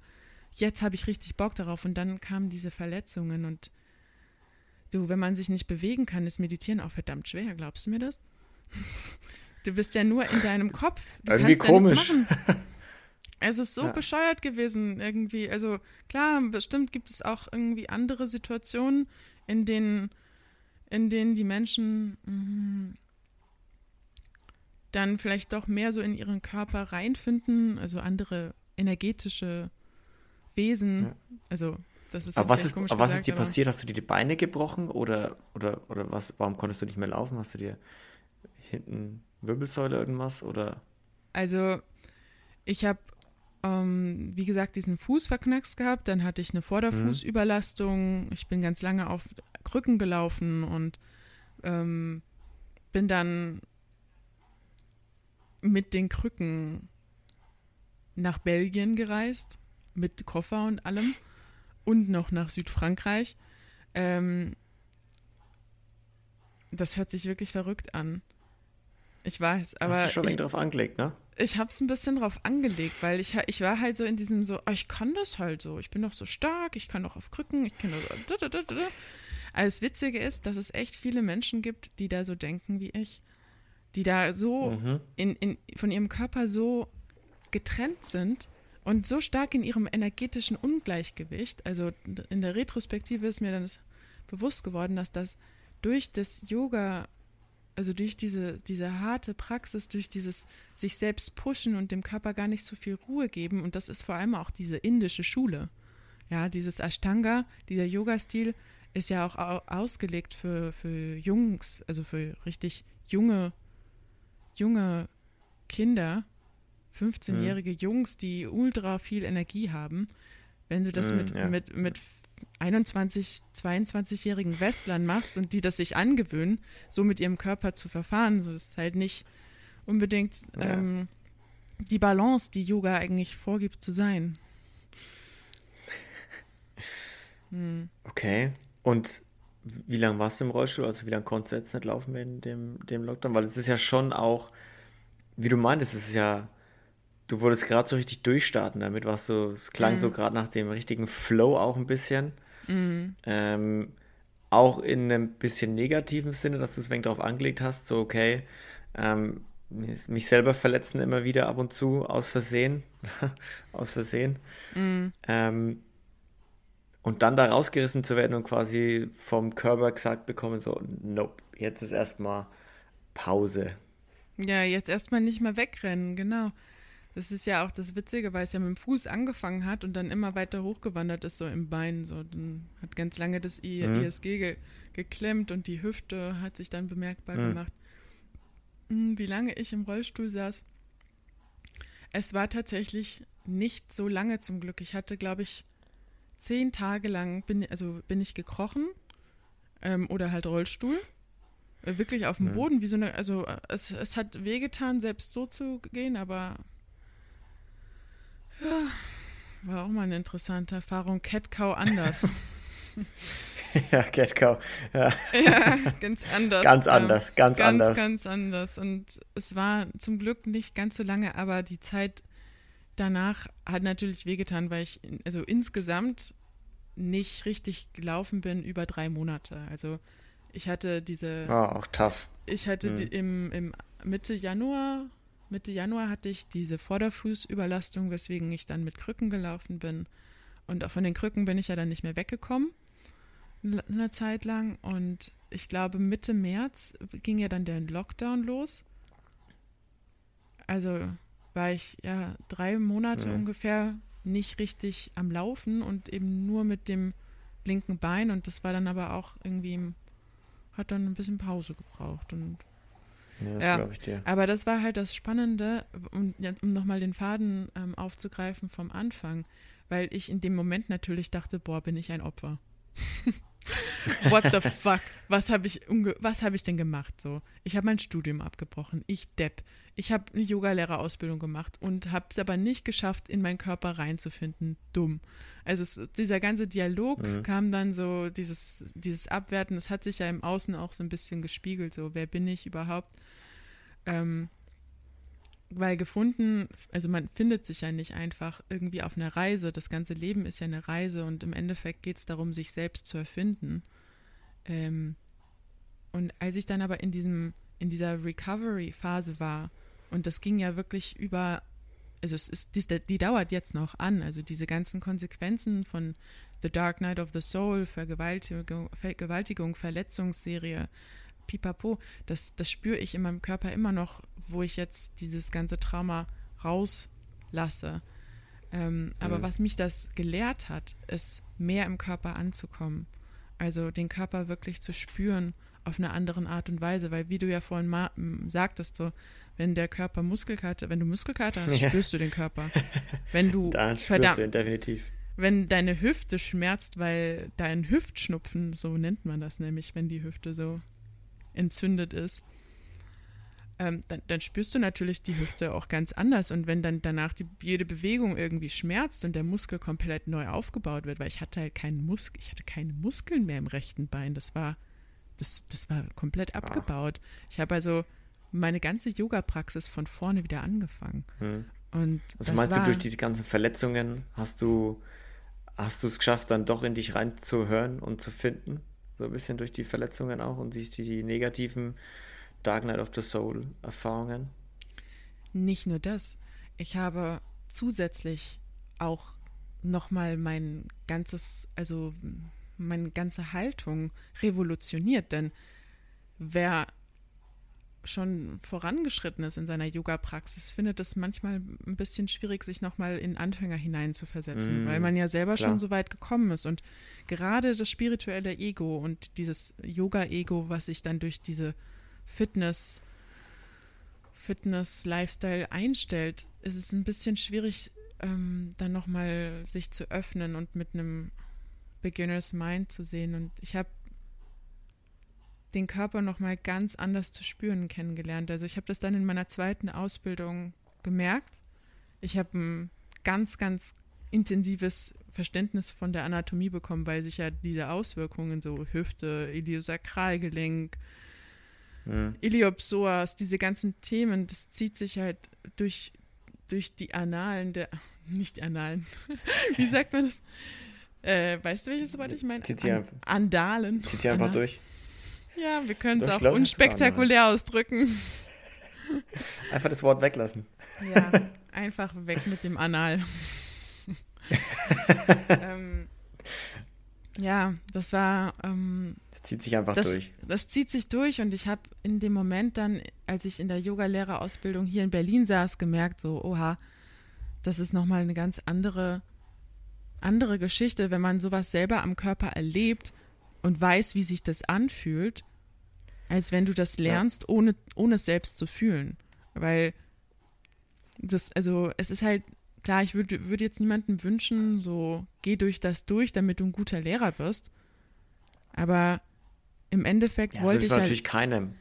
Jetzt habe ich richtig Bock darauf und dann kamen diese Verletzungen und du, wenn man sich nicht bewegen kann, ist Meditieren auch verdammt schwer, glaubst du mir das? Du bist ja nur in deinem Kopf. Du Irgendwie kannst komisch. Ja nichts machen. Es ist so ja. bescheuert gewesen irgendwie. Also klar, bestimmt gibt es auch irgendwie andere Situationen, in denen in denen die Menschen mh, dann vielleicht doch mehr so in ihren Körper reinfinden, also andere energetische Wesen. Ja. Also das ist aber was ist, aber was ist dir passiert? Hast du dir die Beine gebrochen oder, oder, oder was? Warum konntest du nicht mehr laufen? Hast du dir hinten Wirbelsäule irgendwas oder? Also ich habe ähm, wie gesagt diesen Fuß verknackst gehabt. Dann hatte ich eine Vorderfußüberlastung. Ich bin ganz lange auf Krücken gelaufen und ähm, bin dann mit den Krücken nach Belgien gereist, mit Koffer und allem und noch nach Südfrankreich. Ähm, das hört sich wirklich verrückt an. Ich weiß, aber. Hast du schon ich, drauf angelegt, ne? Ich habe es ein bisschen drauf angelegt, weil ich, ich war halt so in diesem so, oh, ich kann das halt so, ich bin doch so stark, ich kann doch auf Krücken, ich kann doch. Also das Witzige ist, dass es echt viele Menschen gibt, die da so denken wie ich, die da so mhm. in, in, von ihrem Körper so getrennt sind und so stark in ihrem energetischen Ungleichgewicht. Also in der Retrospektive ist mir dann bewusst geworden, dass das durch das Yoga, also durch diese, diese harte Praxis, durch dieses sich selbst pushen und dem Körper gar nicht so viel Ruhe geben, und das ist vor allem auch diese indische Schule. Ja, dieses Ashtanga, dieser Yoga-Stil ist ja auch ausgelegt für, für Jungs, also für richtig junge, junge Kinder, 15-jährige mhm. Jungs, die ultra viel Energie haben. Wenn du das mhm, mit, ja. mit, mit 21, 22-jährigen Westlern machst und die das sich angewöhnen, so mit ihrem Körper zu verfahren, so ist halt nicht unbedingt ja. ähm, die Balance, die Yoga eigentlich vorgibt zu sein. Hm. Okay. Und wie lange warst du im Rollstuhl? Also wie lange konntest du jetzt nicht laufen während dem, dem Lockdown? Weil es ist ja schon auch, wie du meintest, es ist ja du wolltest gerade so richtig durchstarten damit, was so, es klang mm. so mhm. gerade nach dem richtigen Flow auch ein bisschen. Mm. Ähm, auch in einem bisschen negativen Sinne, dass du es wenig darauf angelegt hast, so okay, ähm, mich selber verletzen immer wieder ab und zu aus Versehen, aus Versehen. Mm. Ähm, und dann da rausgerissen zu werden und quasi vom Körper gesagt bekommen, so, nope, jetzt ist erstmal Pause. Ja, jetzt erstmal nicht mehr wegrennen, genau. Das ist ja auch das Witzige, weil es ja mit dem Fuß angefangen hat und dann immer weiter hochgewandert ist, so im Bein. So. Dann hat ganz lange das I mhm. ISG ge geklemmt und die Hüfte hat sich dann bemerkbar mhm. gemacht. Hm, wie lange ich im Rollstuhl saß. Es war tatsächlich nicht so lange zum Glück. Ich hatte, glaube ich, zehn Tage lang, bin, also bin ich gekrochen ähm, oder halt Rollstuhl. Äh, wirklich auf dem mhm. Boden, wie so eine, also äh, es, es hat wehgetan, selbst so zu gehen, aber ja, war auch mal eine interessante Erfahrung. Cat Cow anders. ja, Cat Cow. Ja. ja, ganz anders. Ganz anders, ganz, ganz anders. Ganz anders. Und es war zum Glück nicht ganz so lange, aber die Zeit danach hat natürlich wehgetan, weil ich also insgesamt nicht richtig gelaufen bin über drei Monate. Also ich hatte diese. Oh, auch tough. Ich hatte hm. die, im, im Mitte Januar Mitte Januar hatte ich diese Vorderfußüberlastung, weswegen ich dann mit Krücken gelaufen bin. Und auch von den Krücken bin ich ja dann nicht mehr weggekommen, eine Zeit lang. Und ich glaube, Mitte März ging ja dann der Lockdown los. Also war ich ja drei Monate ja. ungefähr nicht richtig am Laufen und eben nur mit dem linken Bein. Und das war dann aber auch irgendwie, hat dann ein bisschen Pause gebraucht. Und ja, das ja, glaube ich dir. Aber das war halt das Spannende, um, um nochmal den Faden ähm, aufzugreifen vom Anfang, weil ich in dem Moment natürlich dachte, boah, bin ich ein Opfer. What the fuck? Was habe ich, was hab ich denn gemacht? So, ich habe mein Studium abgebrochen. Ich Depp. Ich habe eine Yogalehrerausbildung gemacht und habe es aber nicht geschafft, in meinen Körper reinzufinden. Dumm. Also es, dieser ganze Dialog mhm. kam dann so, dieses, dieses Abwerten, es hat sich ja im Außen auch so ein bisschen gespiegelt, so wer bin ich überhaupt? Ähm, weil gefunden, also man findet sich ja nicht einfach irgendwie auf einer Reise. Das ganze Leben ist ja eine Reise und im Endeffekt geht es darum, sich selbst zu erfinden. Ähm, und als ich dann aber in diesem, in dieser Recovery-Phase war, und das ging ja wirklich über, also es ist, die, die dauert jetzt noch an, also diese ganzen Konsequenzen von The Dark Night of the Soul, Vergewaltigung, Vergewaltigung Verletzungsserie, pipapo, das, das spüre ich in meinem Körper immer noch, wo ich jetzt dieses ganze Trauma rauslasse. Ähm, aber mhm. was mich das gelehrt hat, ist mehr im Körper anzukommen. Also den Körper wirklich zu spüren auf eine andere Art und Weise, weil wie du ja vorhin sagtest, so, wenn der Körper Muskelkater, wenn du Muskelkater hast, ja. spürst du den Körper. Wenn du Dann spürst du ihn definitiv. Wenn deine Hüfte schmerzt, weil dein Hüftschnupfen, so nennt man das nämlich, wenn die Hüfte so entzündet ist, ähm, dann, dann, spürst du natürlich die Hüfte auch ganz anders. Und wenn dann danach die, jede Bewegung irgendwie schmerzt und der Muskel komplett neu aufgebaut wird, weil ich hatte halt keinen Muskel, ich hatte keine Muskeln mehr im rechten Bein. Das war, das, das war komplett abgebaut. Ich habe also meine ganze Yoga-Praxis von vorne wieder angefangen. Hm. Und also meinst war, du, durch diese ganzen Verletzungen hast du, hast du es geschafft, dann doch in dich reinzuhören und zu finden? So ein bisschen durch die Verletzungen auch und die, die negativen Dark Knight of the Soul Erfahrungen? Nicht nur das. Ich habe zusätzlich auch nochmal mein ganzes, also meine ganze Haltung revolutioniert, denn wer schon vorangeschritten ist in seiner Yoga-Praxis, findet es manchmal ein bisschen schwierig, sich nochmal in Anfänger hineinzuversetzen, mm, weil man ja selber klar. schon so weit gekommen ist. Und gerade das spirituelle Ego und dieses Yoga-Ego, was sich dann durch diese Fitness, Fitness-Lifestyle einstellt, ist es ein bisschen schwierig, ähm, dann nochmal sich zu öffnen und mit einem Beginner's Mind zu sehen. Und ich habe den Körper nochmal ganz anders zu spüren kennengelernt. Also ich habe das dann in meiner zweiten Ausbildung gemerkt. Ich habe ein ganz, ganz intensives Verständnis von der Anatomie bekommen, weil sich ja diese Auswirkungen, so Hüfte, Iliosakralgelenk, mhm. Iliopsoas, diese ganzen Themen, das zieht sich halt durch, durch die Annalen der, nicht die Annalen, wie sagt man das? Äh, weißt du, welches Wort ich meine? An Andalen. Zieht sie einfach Anal. durch. Ja, wir können es auch glaub, unspektakulär ausdrücken. Einfach das Wort weglassen. Ja, einfach weg mit dem Anal. ähm, ja, das war. Ähm, das zieht sich einfach das, durch. Das zieht sich durch und ich habe in dem Moment dann, als ich in der Yogalehrerausbildung hier in Berlin saß, gemerkt, so, oha, das ist nochmal eine ganz andere, andere Geschichte, wenn man sowas selber am Körper erlebt und weiß, wie sich das anfühlt, als wenn du das lernst, ja. ohne, ohne es selbst zu fühlen. Weil das, also es ist halt klar, ich würde würd jetzt niemandem wünschen, so geh durch das durch, damit du ein guter Lehrer wirst. Aber im Endeffekt ja, wollte ich halt, natürlich keinem.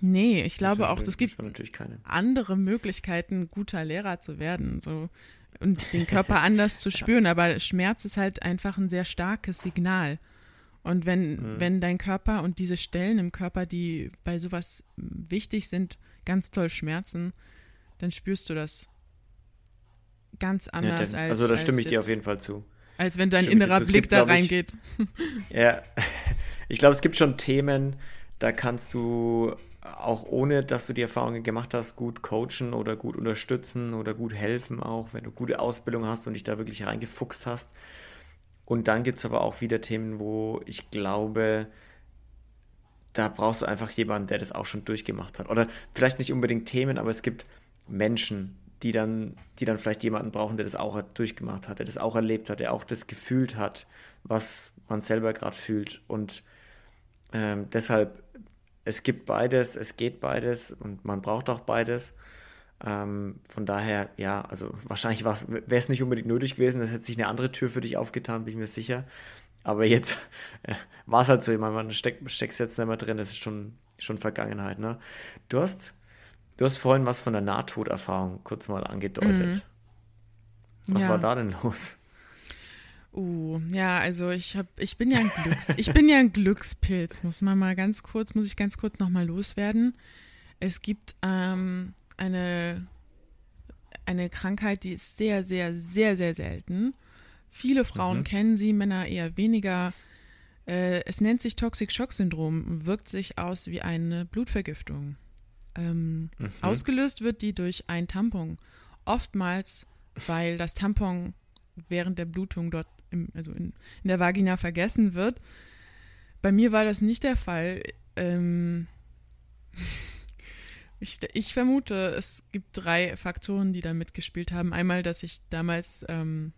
Nee, ich glaube auch, es gibt andere Möglichkeiten, guter Lehrer zu werden, so und den Körper anders zu spüren. Aber Schmerz ist halt einfach ein sehr starkes Signal. Und wenn, mhm. wenn dein Körper und diese Stellen im Körper, die bei sowas wichtig sind, ganz toll schmerzen, dann spürst du das ganz anders ja, als. Also da stimme ich dir auf jeden Fall zu. Als wenn dein innerer Blick gibt, da reingeht. ja, ich glaube, es gibt schon Themen, da kannst du auch ohne, dass du die Erfahrungen gemacht hast, gut coachen oder gut unterstützen oder gut helfen, auch wenn du gute Ausbildung hast und dich da wirklich reingefuchst hast. Und dann gibt es aber auch wieder Themen, wo ich glaube, da brauchst du einfach jemanden, der das auch schon durchgemacht hat. Oder vielleicht nicht unbedingt Themen, aber es gibt Menschen, die dann, die dann vielleicht jemanden brauchen, der das auch durchgemacht hat, der das auch erlebt hat, der auch das gefühlt hat, was man selber gerade fühlt. Und ähm, deshalb, es gibt beides, es geht beides und man braucht auch beides. Ähm, von daher, ja, also wahrscheinlich wäre es nicht unbedingt nötig gewesen, das hätte sich eine andere Tür für dich aufgetan, bin ich mir sicher. Aber jetzt äh, war es halt so, ich meine, man steck, steckst jetzt nicht mehr drin, das ist schon, schon Vergangenheit. Ne? Du hast Du hast vorhin was von der Nahtoderfahrung kurz mal angedeutet. Mhm. Was ja. war da denn los? Uh, ja, also ich habe, ich bin ja ein Glücks, ich bin ja ein Glückspilz, muss man mal ganz kurz, muss ich ganz kurz nochmal loswerden. Es gibt ähm, eine, eine Krankheit, die ist sehr, sehr, sehr, sehr selten. Viele Frauen mhm. kennen sie, Männer eher weniger. Äh, es nennt sich Toxic Shock Syndrom, wirkt sich aus wie eine Blutvergiftung. Ähm, mhm. Ausgelöst wird die durch ein Tampon. Oftmals, weil das Tampon während der Blutung dort, im, also in, in, der Vagina vergessen wird. Bei mir war das nicht der Fall. Ähm, ich, ich, vermute, es gibt drei Faktoren, die da mitgespielt haben. Einmal, dass ich damals ähm,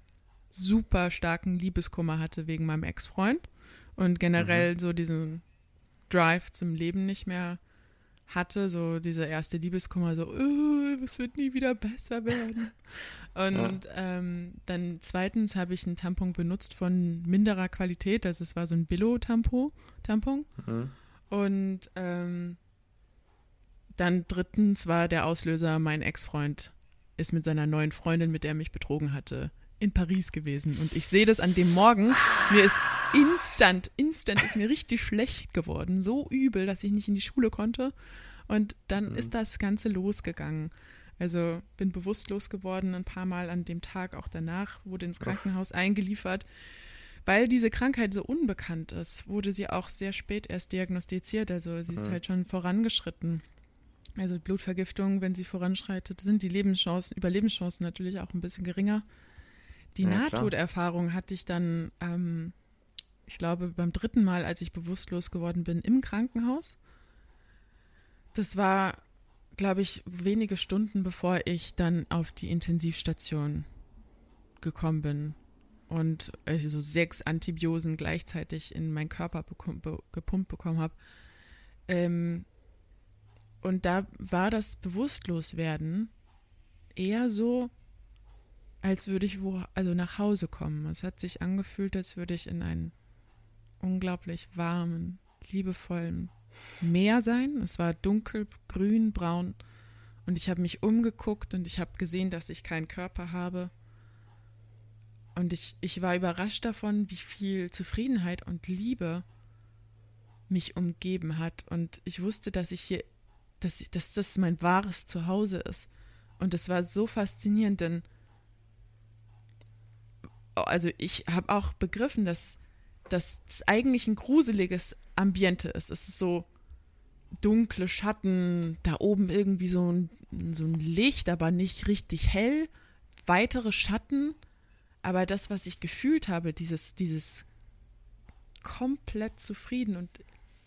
super starken Liebeskummer hatte wegen meinem Ex-Freund und generell mhm. so diesen Drive zum Leben nicht mehr hatte, so dieser erste Liebeskummer, so, oh, es wird nie wieder besser werden. Und ja. ähm, dann zweitens habe ich einen Tampon benutzt von minderer Qualität, also es war so ein Billo-Tampon. Tampon. Mhm. Und ähm, dann drittens war der Auslöser, mein Ex-Freund ist mit seiner neuen Freundin, mit der er mich betrogen hatte, in Paris gewesen. Und ich sehe das an dem Morgen. Mir ist instant, instant ist mir richtig schlecht geworden. So übel, dass ich nicht in die Schule konnte. Und dann mhm. ist das Ganze losgegangen. Also bin bewusstlos geworden ein paar Mal an dem Tag, auch danach, wurde ins Krankenhaus eingeliefert. Weil diese Krankheit so unbekannt ist, wurde sie auch sehr spät erst diagnostiziert. Also sie ist mhm. halt schon vorangeschritten. Also Blutvergiftung, wenn sie voranschreitet, sind die Lebenschancen, Überlebenschancen natürlich auch ein bisschen geringer. Die ja, Nahtoderfahrung hatte ich dann, ähm, ich glaube, beim dritten Mal, als ich bewusstlos geworden bin, im Krankenhaus. Das war, glaube ich, wenige Stunden bevor ich dann auf die Intensivstation gekommen bin und also sechs Antibiosen gleichzeitig in meinen Körper be gepumpt bekommen habe. Ähm, und da war das Bewusstloswerden eher so, als würde ich wo, also nach Hause kommen. Es hat sich angefühlt, als würde ich in einen unglaublich warmen, liebevollen Meer sein. Es war dunkel, grün, braun. Und ich habe mich umgeguckt und ich habe gesehen, dass ich keinen Körper habe. Und ich, ich war überrascht davon, wie viel Zufriedenheit und Liebe mich umgeben hat. Und ich wusste, dass ich hier, dass, ich, dass das mein wahres Zuhause ist. Und es war so faszinierend, denn also ich habe auch begriffen, dass, dass das eigentlich ein gruseliges Ambiente ist. Es ist so dunkle Schatten, da oben irgendwie so ein, so ein Licht, aber nicht richtig hell, weitere Schatten. Aber das, was ich gefühlt habe, dieses, dieses komplett zufrieden und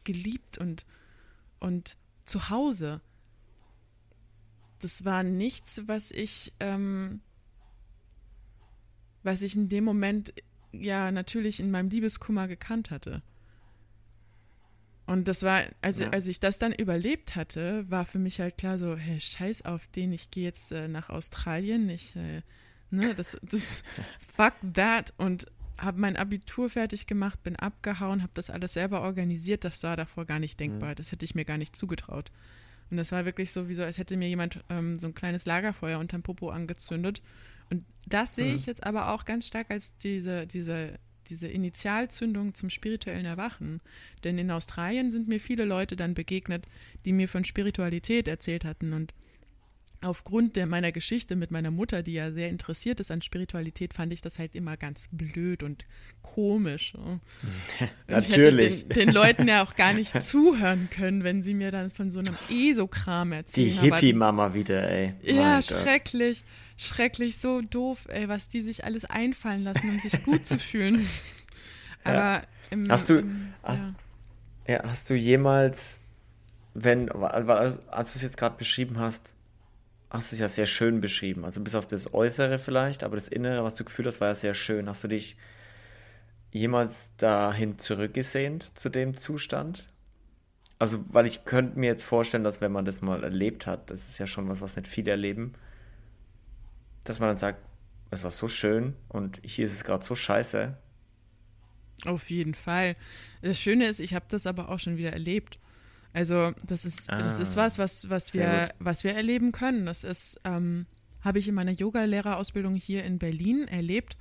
geliebt und, und zu Hause, das war nichts, was ich ähm, was ich in dem Moment ja natürlich in meinem Liebeskummer gekannt hatte. Und das war, also ja. als ich das dann überlebt hatte, war für mich halt klar so, hey, scheiß auf den, ich gehe jetzt äh, nach Australien, ich, äh, ne, das, das, fuck that und habe mein Abitur fertig gemacht, bin abgehauen, habe das alles selber organisiert, das war davor gar nicht denkbar, mhm. das hätte ich mir gar nicht zugetraut. Und das war wirklich so, wie so, als hätte mir jemand ähm, so ein kleines Lagerfeuer unterm Popo angezündet und das sehe ich mhm. jetzt aber auch ganz stark als diese, diese, diese Initialzündung zum spirituellen Erwachen. Denn in Australien sind mir viele Leute dann begegnet, die mir von Spiritualität erzählt hatten. Und aufgrund der, meiner Geschichte mit meiner Mutter, die ja sehr interessiert ist an Spiritualität, fand ich das halt immer ganz blöd und komisch. Und Natürlich. Ich hätte den, den, Leuten ja auch gar nicht zuhören können, wenn sie mir dann von so einem ESO-Kram erzählen. Die Hippie-Mama wieder, ey. Ja, mein schrecklich. Gott schrecklich, so doof, ey, was die sich alles einfallen lassen, um sich gut zu fühlen. Aber ja. im, hast du, im, hast, ja. ja. hast du jemals, wenn, als du es jetzt gerade beschrieben hast, hast du es ja sehr schön beschrieben. Also bis auf das Äußere vielleicht, aber das Innere, was du gefühlt hast, war ja sehr schön. Hast du dich jemals dahin zurückgesehnt zu dem Zustand? Also, weil ich könnte mir jetzt vorstellen, dass wenn man das mal erlebt hat, das ist ja schon was, was nicht viele erleben, dass man dann sagt, es war so schön und hier ist es gerade so scheiße. Auf jeden Fall. Das Schöne ist, ich habe das aber auch schon wieder erlebt. Also das ist, ah, das ist was, was, was, wir, was wir erleben können. Das ist, ähm, habe ich in meiner Yoga-Lehrerausbildung hier in Berlin erlebt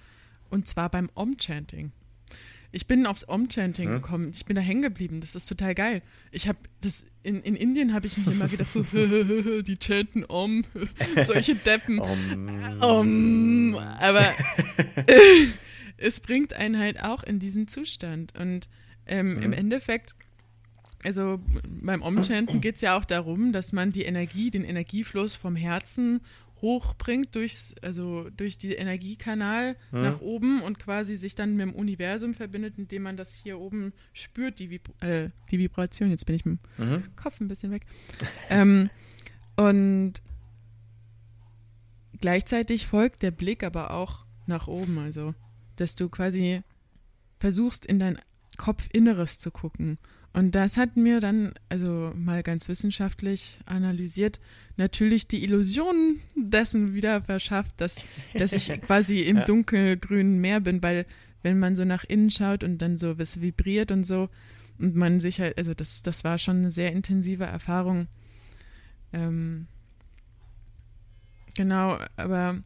und zwar beim Om-Chanting. Ich bin aufs Om-Chanting hm? gekommen. Ich bin da hängen geblieben. Das ist total geil. Ich habe das in, in Indien habe ich mir immer gedacht, so, die chanten Om, solche Deppen. Om. Om. Aber es bringt einen halt auch in diesen Zustand. Und ähm, hm. im Endeffekt, also beim Om-Chanten geht es ja auch darum, dass man die Energie, den Energiefluss vom Herzen hochbringt durchs, also durch die Energiekanal hm. nach oben und quasi sich dann mit dem Universum verbindet, indem man das hier oben spürt, die, Vib äh, die Vibration. Jetzt bin ich mit dem mhm. Kopf ein bisschen weg. ähm, und gleichzeitig folgt der Blick aber auch nach oben, also dass du quasi versuchst in dein Kopfinneres zu gucken und das hat mir dann, also mal ganz wissenschaftlich analysiert, natürlich die Illusion dessen wieder verschafft, dass, dass ich quasi im ja. dunkelgrünen Meer bin, weil wenn man so nach innen schaut und dann so was vibriert und so und man sich halt, also das, das war schon eine sehr intensive Erfahrung. Ähm, genau, aber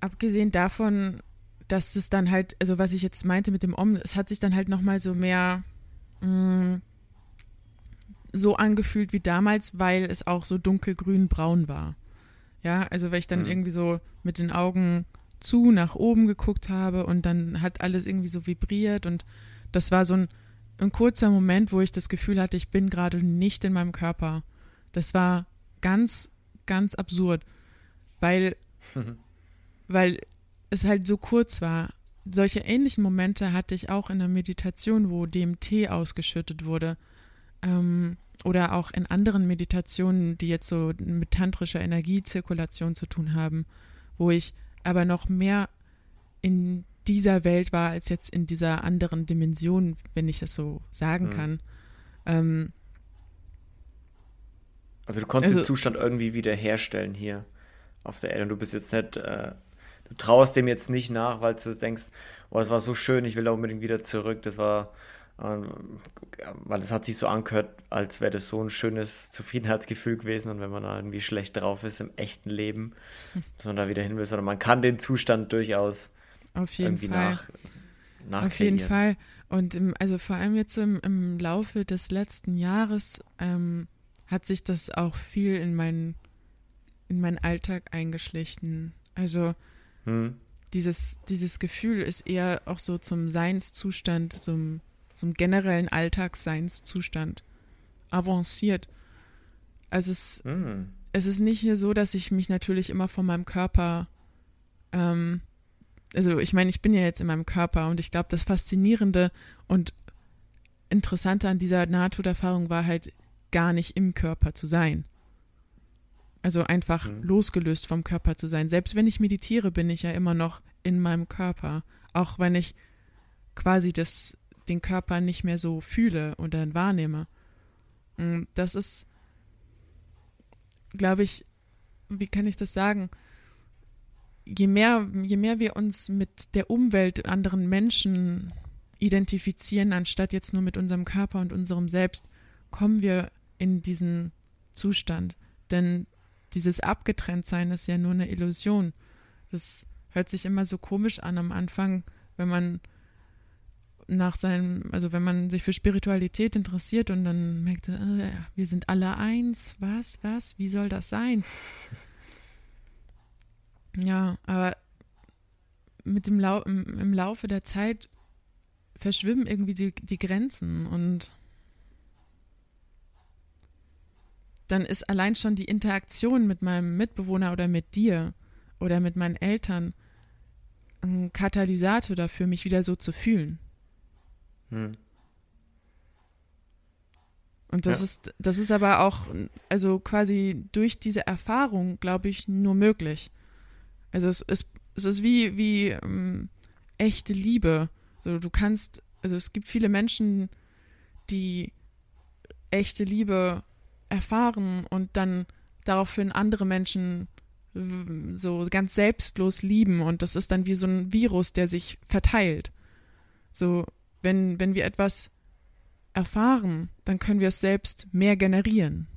abgesehen davon, dass es dann halt, also was ich jetzt meinte mit dem Om, es hat sich dann halt nochmal so mehr mh, mm, so angefühlt wie damals, weil es auch so dunkelgrün-braun war. Ja, also weil ich dann mhm. irgendwie so mit den Augen zu nach oben geguckt habe und dann hat alles irgendwie so vibriert und das war so ein, ein kurzer Moment, wo ich das Gefühl hatte, ich bin gerade nicht in meinem Körper. Das war ganz, ganz absurd, weil, mhm. weil es halt so kurz war solche ähnlichen Momente hatte ich auch in der Meditation, wo DMT ausgeschüttet wurde. Ähm, oder auch in anderen Meditationen, die jetzt so mit tantrischer Energiezirkulation zu tun haben, wo ich aber noch mehr in dieser Welt war als jetzt in dieser anderen Dimension, wenn ich das so sagen mhm. kann. Ähm, also du konntest also, den Zustand irgendwie wiederherstellen hier auf der Erde und du bist jetzt nicht äh, du traust dem jetzt nicht nach, weil du denkst, oh, es war so schön, ich will da unbedingt wieder zurück. Das war, äh, weil es hat sich so angehört, als wäre das so ein schönes Zufriedenheitsgefühl gewesen. Und wenn man da irgendwie schlecht drauf ist im echten Leben, dass man da wieder hin will, sondern man kann den Zustand durchaus Auf jeden irgendwie Fall. nach Auf jeden Fall. Und im, also vor allem jetzt so im, im Laufe des letzten Jahres ähm, hat sich das auch viel in meinen in meinen Alltag eingeschlichen. Also hm. Dieses, dieses Gefühl ist eher auch so zum Seinszustand, zum, zum generellen Alltagsseinszustand avanciert. Also es, hm. es ist nicht hier so, dass ich mich natürlich immer von meinem Körper, ähm, also ich meine, ich bin ja jetzt in meinem Körper und ich glaube, das Faszinierende und Interessante an dieser Nahtoderfahrung war halt gar nicht im Körper zu sein. Also einfach mhm. losgelöst vom Körper zu sein. Selbst wenn ich meditiere, bin ich ja immer noch in meinem Körper. Auch wenn ich quasi das, den Körper nicht mehr so fühle oder wahrnehme. Und mm, das ist, glaube ich, wie kann ich das sagen? Je mehr, je mehr wir uns mit der Umwelt, anderen Menschen identifizieren, anstatt jetzt nur mit unserem Körper und unserem Selbst, kommen wir in diesen Zustand. Denn dieses Abgetrenntsein ist ja nur eine Illusion. Das hört sich immer so komisch an am Anfang, wenn man nach seinem, also wenn man sich für Spiritualität interessiert und dann merkt, äh, wir sind alle eins, was, was, wie soll das sein? Ja, aber mit dem Lau im, im Laufe der Zeit verschwimmen irgendwie die, die Grenzen und dann ist allein schon die Interaktion mit meinem Mitbewohner oder mit dir oder mit meinen Eltern ein Katalysator dafür, mich wieder so zu fühlen. Hm. Und das ja. ist, das ist aber auch, also quasi durch diese Erfahrung, glaube ich, nur möglich. Also es ist, es ist wie, wie ähm, echte Liebe. So, du kannst, also es gibt viele Menschen, die echte Liebe erfahren und dann daraufhin andere Menschen so ganz selbstlos lieben und das ist dann wie so ein Virus, der sich verteilt. So, wenn, wenn wir etwas erfahren, dann können wir es selbst mehr generieren.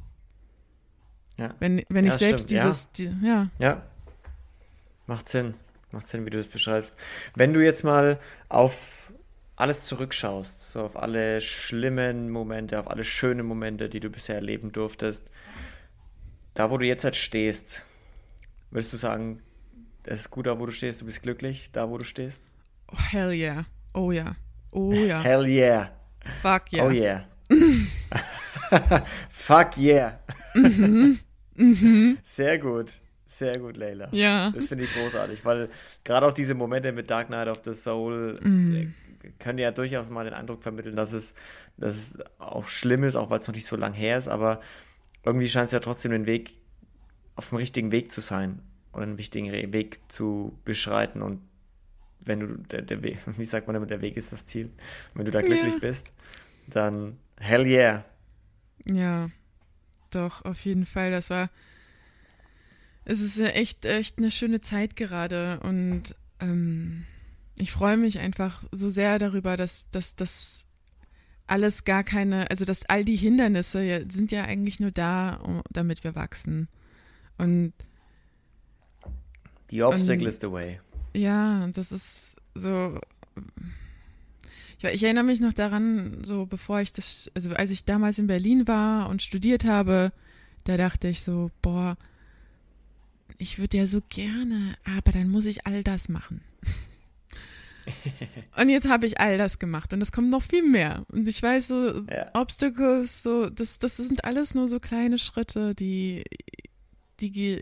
Ja. Wenn, wenn ja, ich selbst stimmt. dieses, ja. Die, ja. Ja. Macht Sinn. Macht Sinn, wie du das beschreibst. Wenn du jetzt mal auf alles zurückschaust, so auf alle schlimmen Momente, auf alle schönen Momente, die du bisher erleben durftest, da wo du jetzt halt stehst, würdest du sagen, es ist gut da, wo du stehst, du bist glücklich, da wo du stehst? Oh, hell yeah. Oh ja. Oh ja. Hell yeah. Fuck yeah. Oh yeah. Fuck yeah. Mhm. Mhm. Sehr gut. Sehr gut, Leila. Ja. Das finde ich großartig, weil gerade auch diese Momente mit Dark Knight of the Soul mm. Können ja durchaus mal den Eindruck vermitteln, dass es, dass es auch schlimm ist, auch weil es noch nicht so lang her ist, aber irgendwie scheint es ja trotzdem den Weg auf dem richtigen Weg zu sein und einen wichtigen Weg zu beschreiten und wenn du der, der Weg, wie sagt man immer, der Weg ist das Ziel, wenn du da glücklich ja. bist, dann hell yeah. Ja, doch, auf jeden Fall. Das war es ist ja echt, echt eine schöne Zeit gerade und ähm, ich freue mich einfach so sehr darüber, dass, dass das alles gar keine, also dass all die Hindernisse ja, sind ja eigentlich nur da, um, damit wir wachsen. Und The obstacle und, is the way. Ja, das ist so. Ja, ich erinnere mich noch daran, so bevor ich das, also als ich damals in Berlin war und studiert habe, da dachte ich so, boah, ich würde ja so gerne, aber dann muss ich all das machen. und jetzt habe ich all das gemacht und es kommt noch viel mehr. Und ich weiß so, ja. Obstacles, so, das, das sind alles nur so kleine Schritte, die, die ge,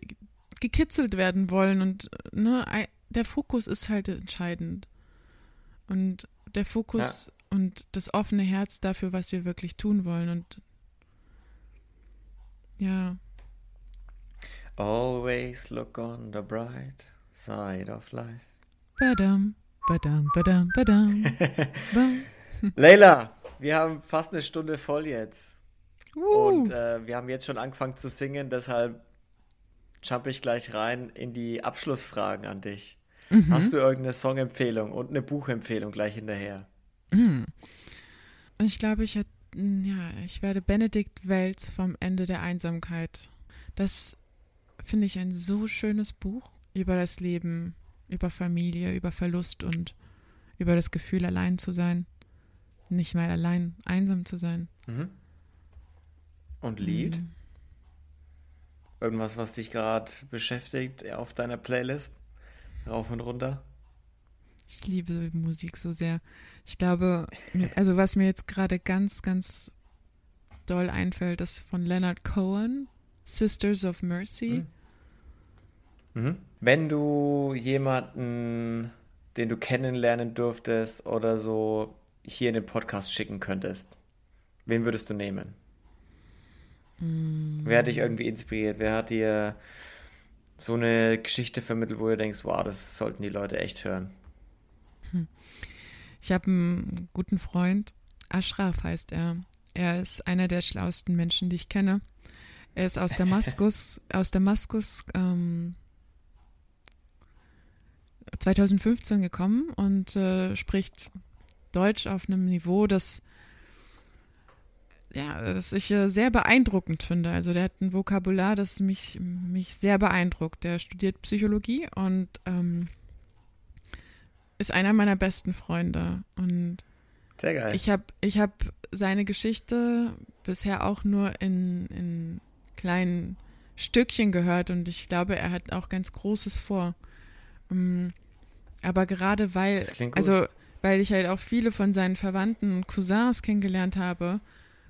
gekitzelt werden wollen. Und ne, der Fokus ist halt entscheidend. Und der Fokus ja. und das offene Herz dafür, was wir wirklich tun wollen. Und ja. Always look on the bright side of life. Badam, badam, badam, badam. Leila, wir haben fast eine Stunde voll jetzt. Uh. Und äh, wir haben jetzt schon angefangen zu singen, deshalb jump ich gleich rein in die Abschlussfragen an dich. Mhm. Hast du irgendeine Songempfehlung und eine Buchempfehlung gleich hinterher? Mhm. Ich glaube, ich, ja, ich werde Benedikt Welz vom Ende der Einsamkeit. Das finde ich ein so schönes Buch über das Leben, über Familie, über Verlust und über das Gefühl, allein zu sein. Nicht mal allein, einsam zu sein. Mhm. Und Lied? Mhm. Irgendwas, was dich gerade beschäftigt auf deiner Playlist? Rauf und runter? Ich liebe Musik so sehr. Ich glaube, also was mir jetzt gerade ganz, ganz doll einfällt, ist von Leonard Cohen, Sisters of Mercy. Mhm. Mhm. Wenn du jemanden, den du kennenlernen dürftest oder so, hier in den Podcast schicken könntest, wen würdest du nehmen? Mm. Wer hat dich irgendwie inspiriert? Wer hat dir so eine Geschichte vermittelt, wo du denkst, wow, das sollten die Leute echt hören? Hm. Ich habe einen guten Freund, Ashraf heißt er. Er ist einer der schlauesten Menschen, die ich kenne. Er ist aus Damaskus, aus Damaskus ähm, 2015 gekommen und äh, spricht Deutsch auf einem Niveau, das ja, das ich äh, sehr beeindruckend finde. Also der hat ein Vokabular, das mich, mich sehr beeindruckt. Der studiert Psychologie und ähm, ist einer meiner besten Freunde. Und sehr geil. Ich habe ich hab seine Geschichte bisher auch nur in, in kleinen Stückchen gehört und ich glaube, er hat auch ganz Großes vor. Um, aber gerade weil, also weil ich halt auch viele von seinen Verwandten und Cousins kennengelernt habe,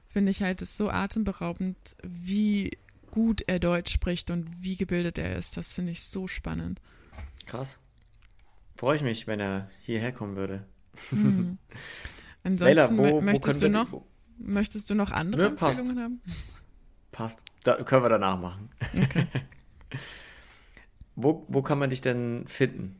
finde ich halt es so atemberaubend, wie gut er Deutsch spricht und wie gebildet er ist. Das finde ich so spannend. Krass. Freue ich mich, wenn er hierher kommen würde. Hm. Ansonsten Leila, wo, möchtest, wo du noch, möchtest du noch andere ne, Empfehlungen haben? Passt. Da können wir danach machen. Okay. wo, wo kann man dich denn finden?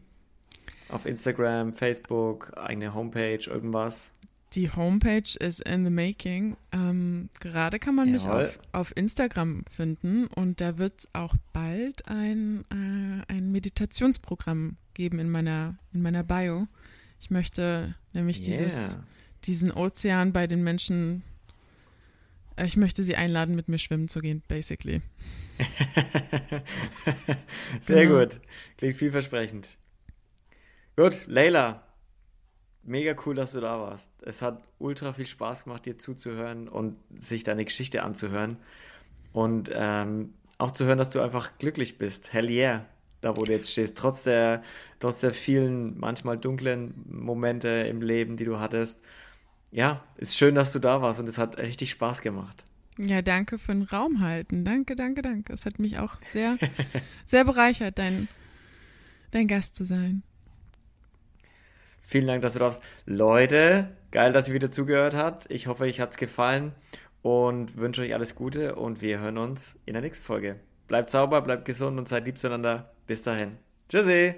Auf Instagram, Facebook, eigene Homepage, irgendwas? Die Homepage ist in the making. Ähm, gerade kann man Jawohl. mich auf, auf Instagram finden und da wird es auch bald ein, äh, ein Meditationsprogramm geben in meiner, in meiner Bio. Ich möchte nämlich yeah. dieses, diesen Ozean bei den Menschen, äh, ich möchte sie einladen, mit mir schwimmen zu gehen, basically. Sehr genau. gut. Klingt vielversprechend. Gut, Leila, mega cool, dass du da warst. Es hat ultra viel Spaß gemacht, dir zuzuhören und sich deine Geschichte anzuhören. Und ähm, auch zu hören, dass du einfach glücklich bist. Hell yeah, da wo du jetzt stehst. Trotz der, trotz der vielen, manchmal dunklen Momente im Leben, die du hattest. Ja, ist schön, dass du da warst und es hat richtig Spaß gemacht. Ja, danke für den Raum halten. Danke, danke, danke. Es hat mich auch sehr, sehr bereichert, dein, dein Gast zu sein. Vielen Dank, dass du darfst. Leute, geil, dass ihr wieder zugehört habt. Ich hoffe, euch hat es gefallen und wünsche euch alles Gute und wir hören uns in der nächsten Folge. Bleibt sauber, bleibt gesund und seid lieb zueinander. Bis dahin. Tschüssi.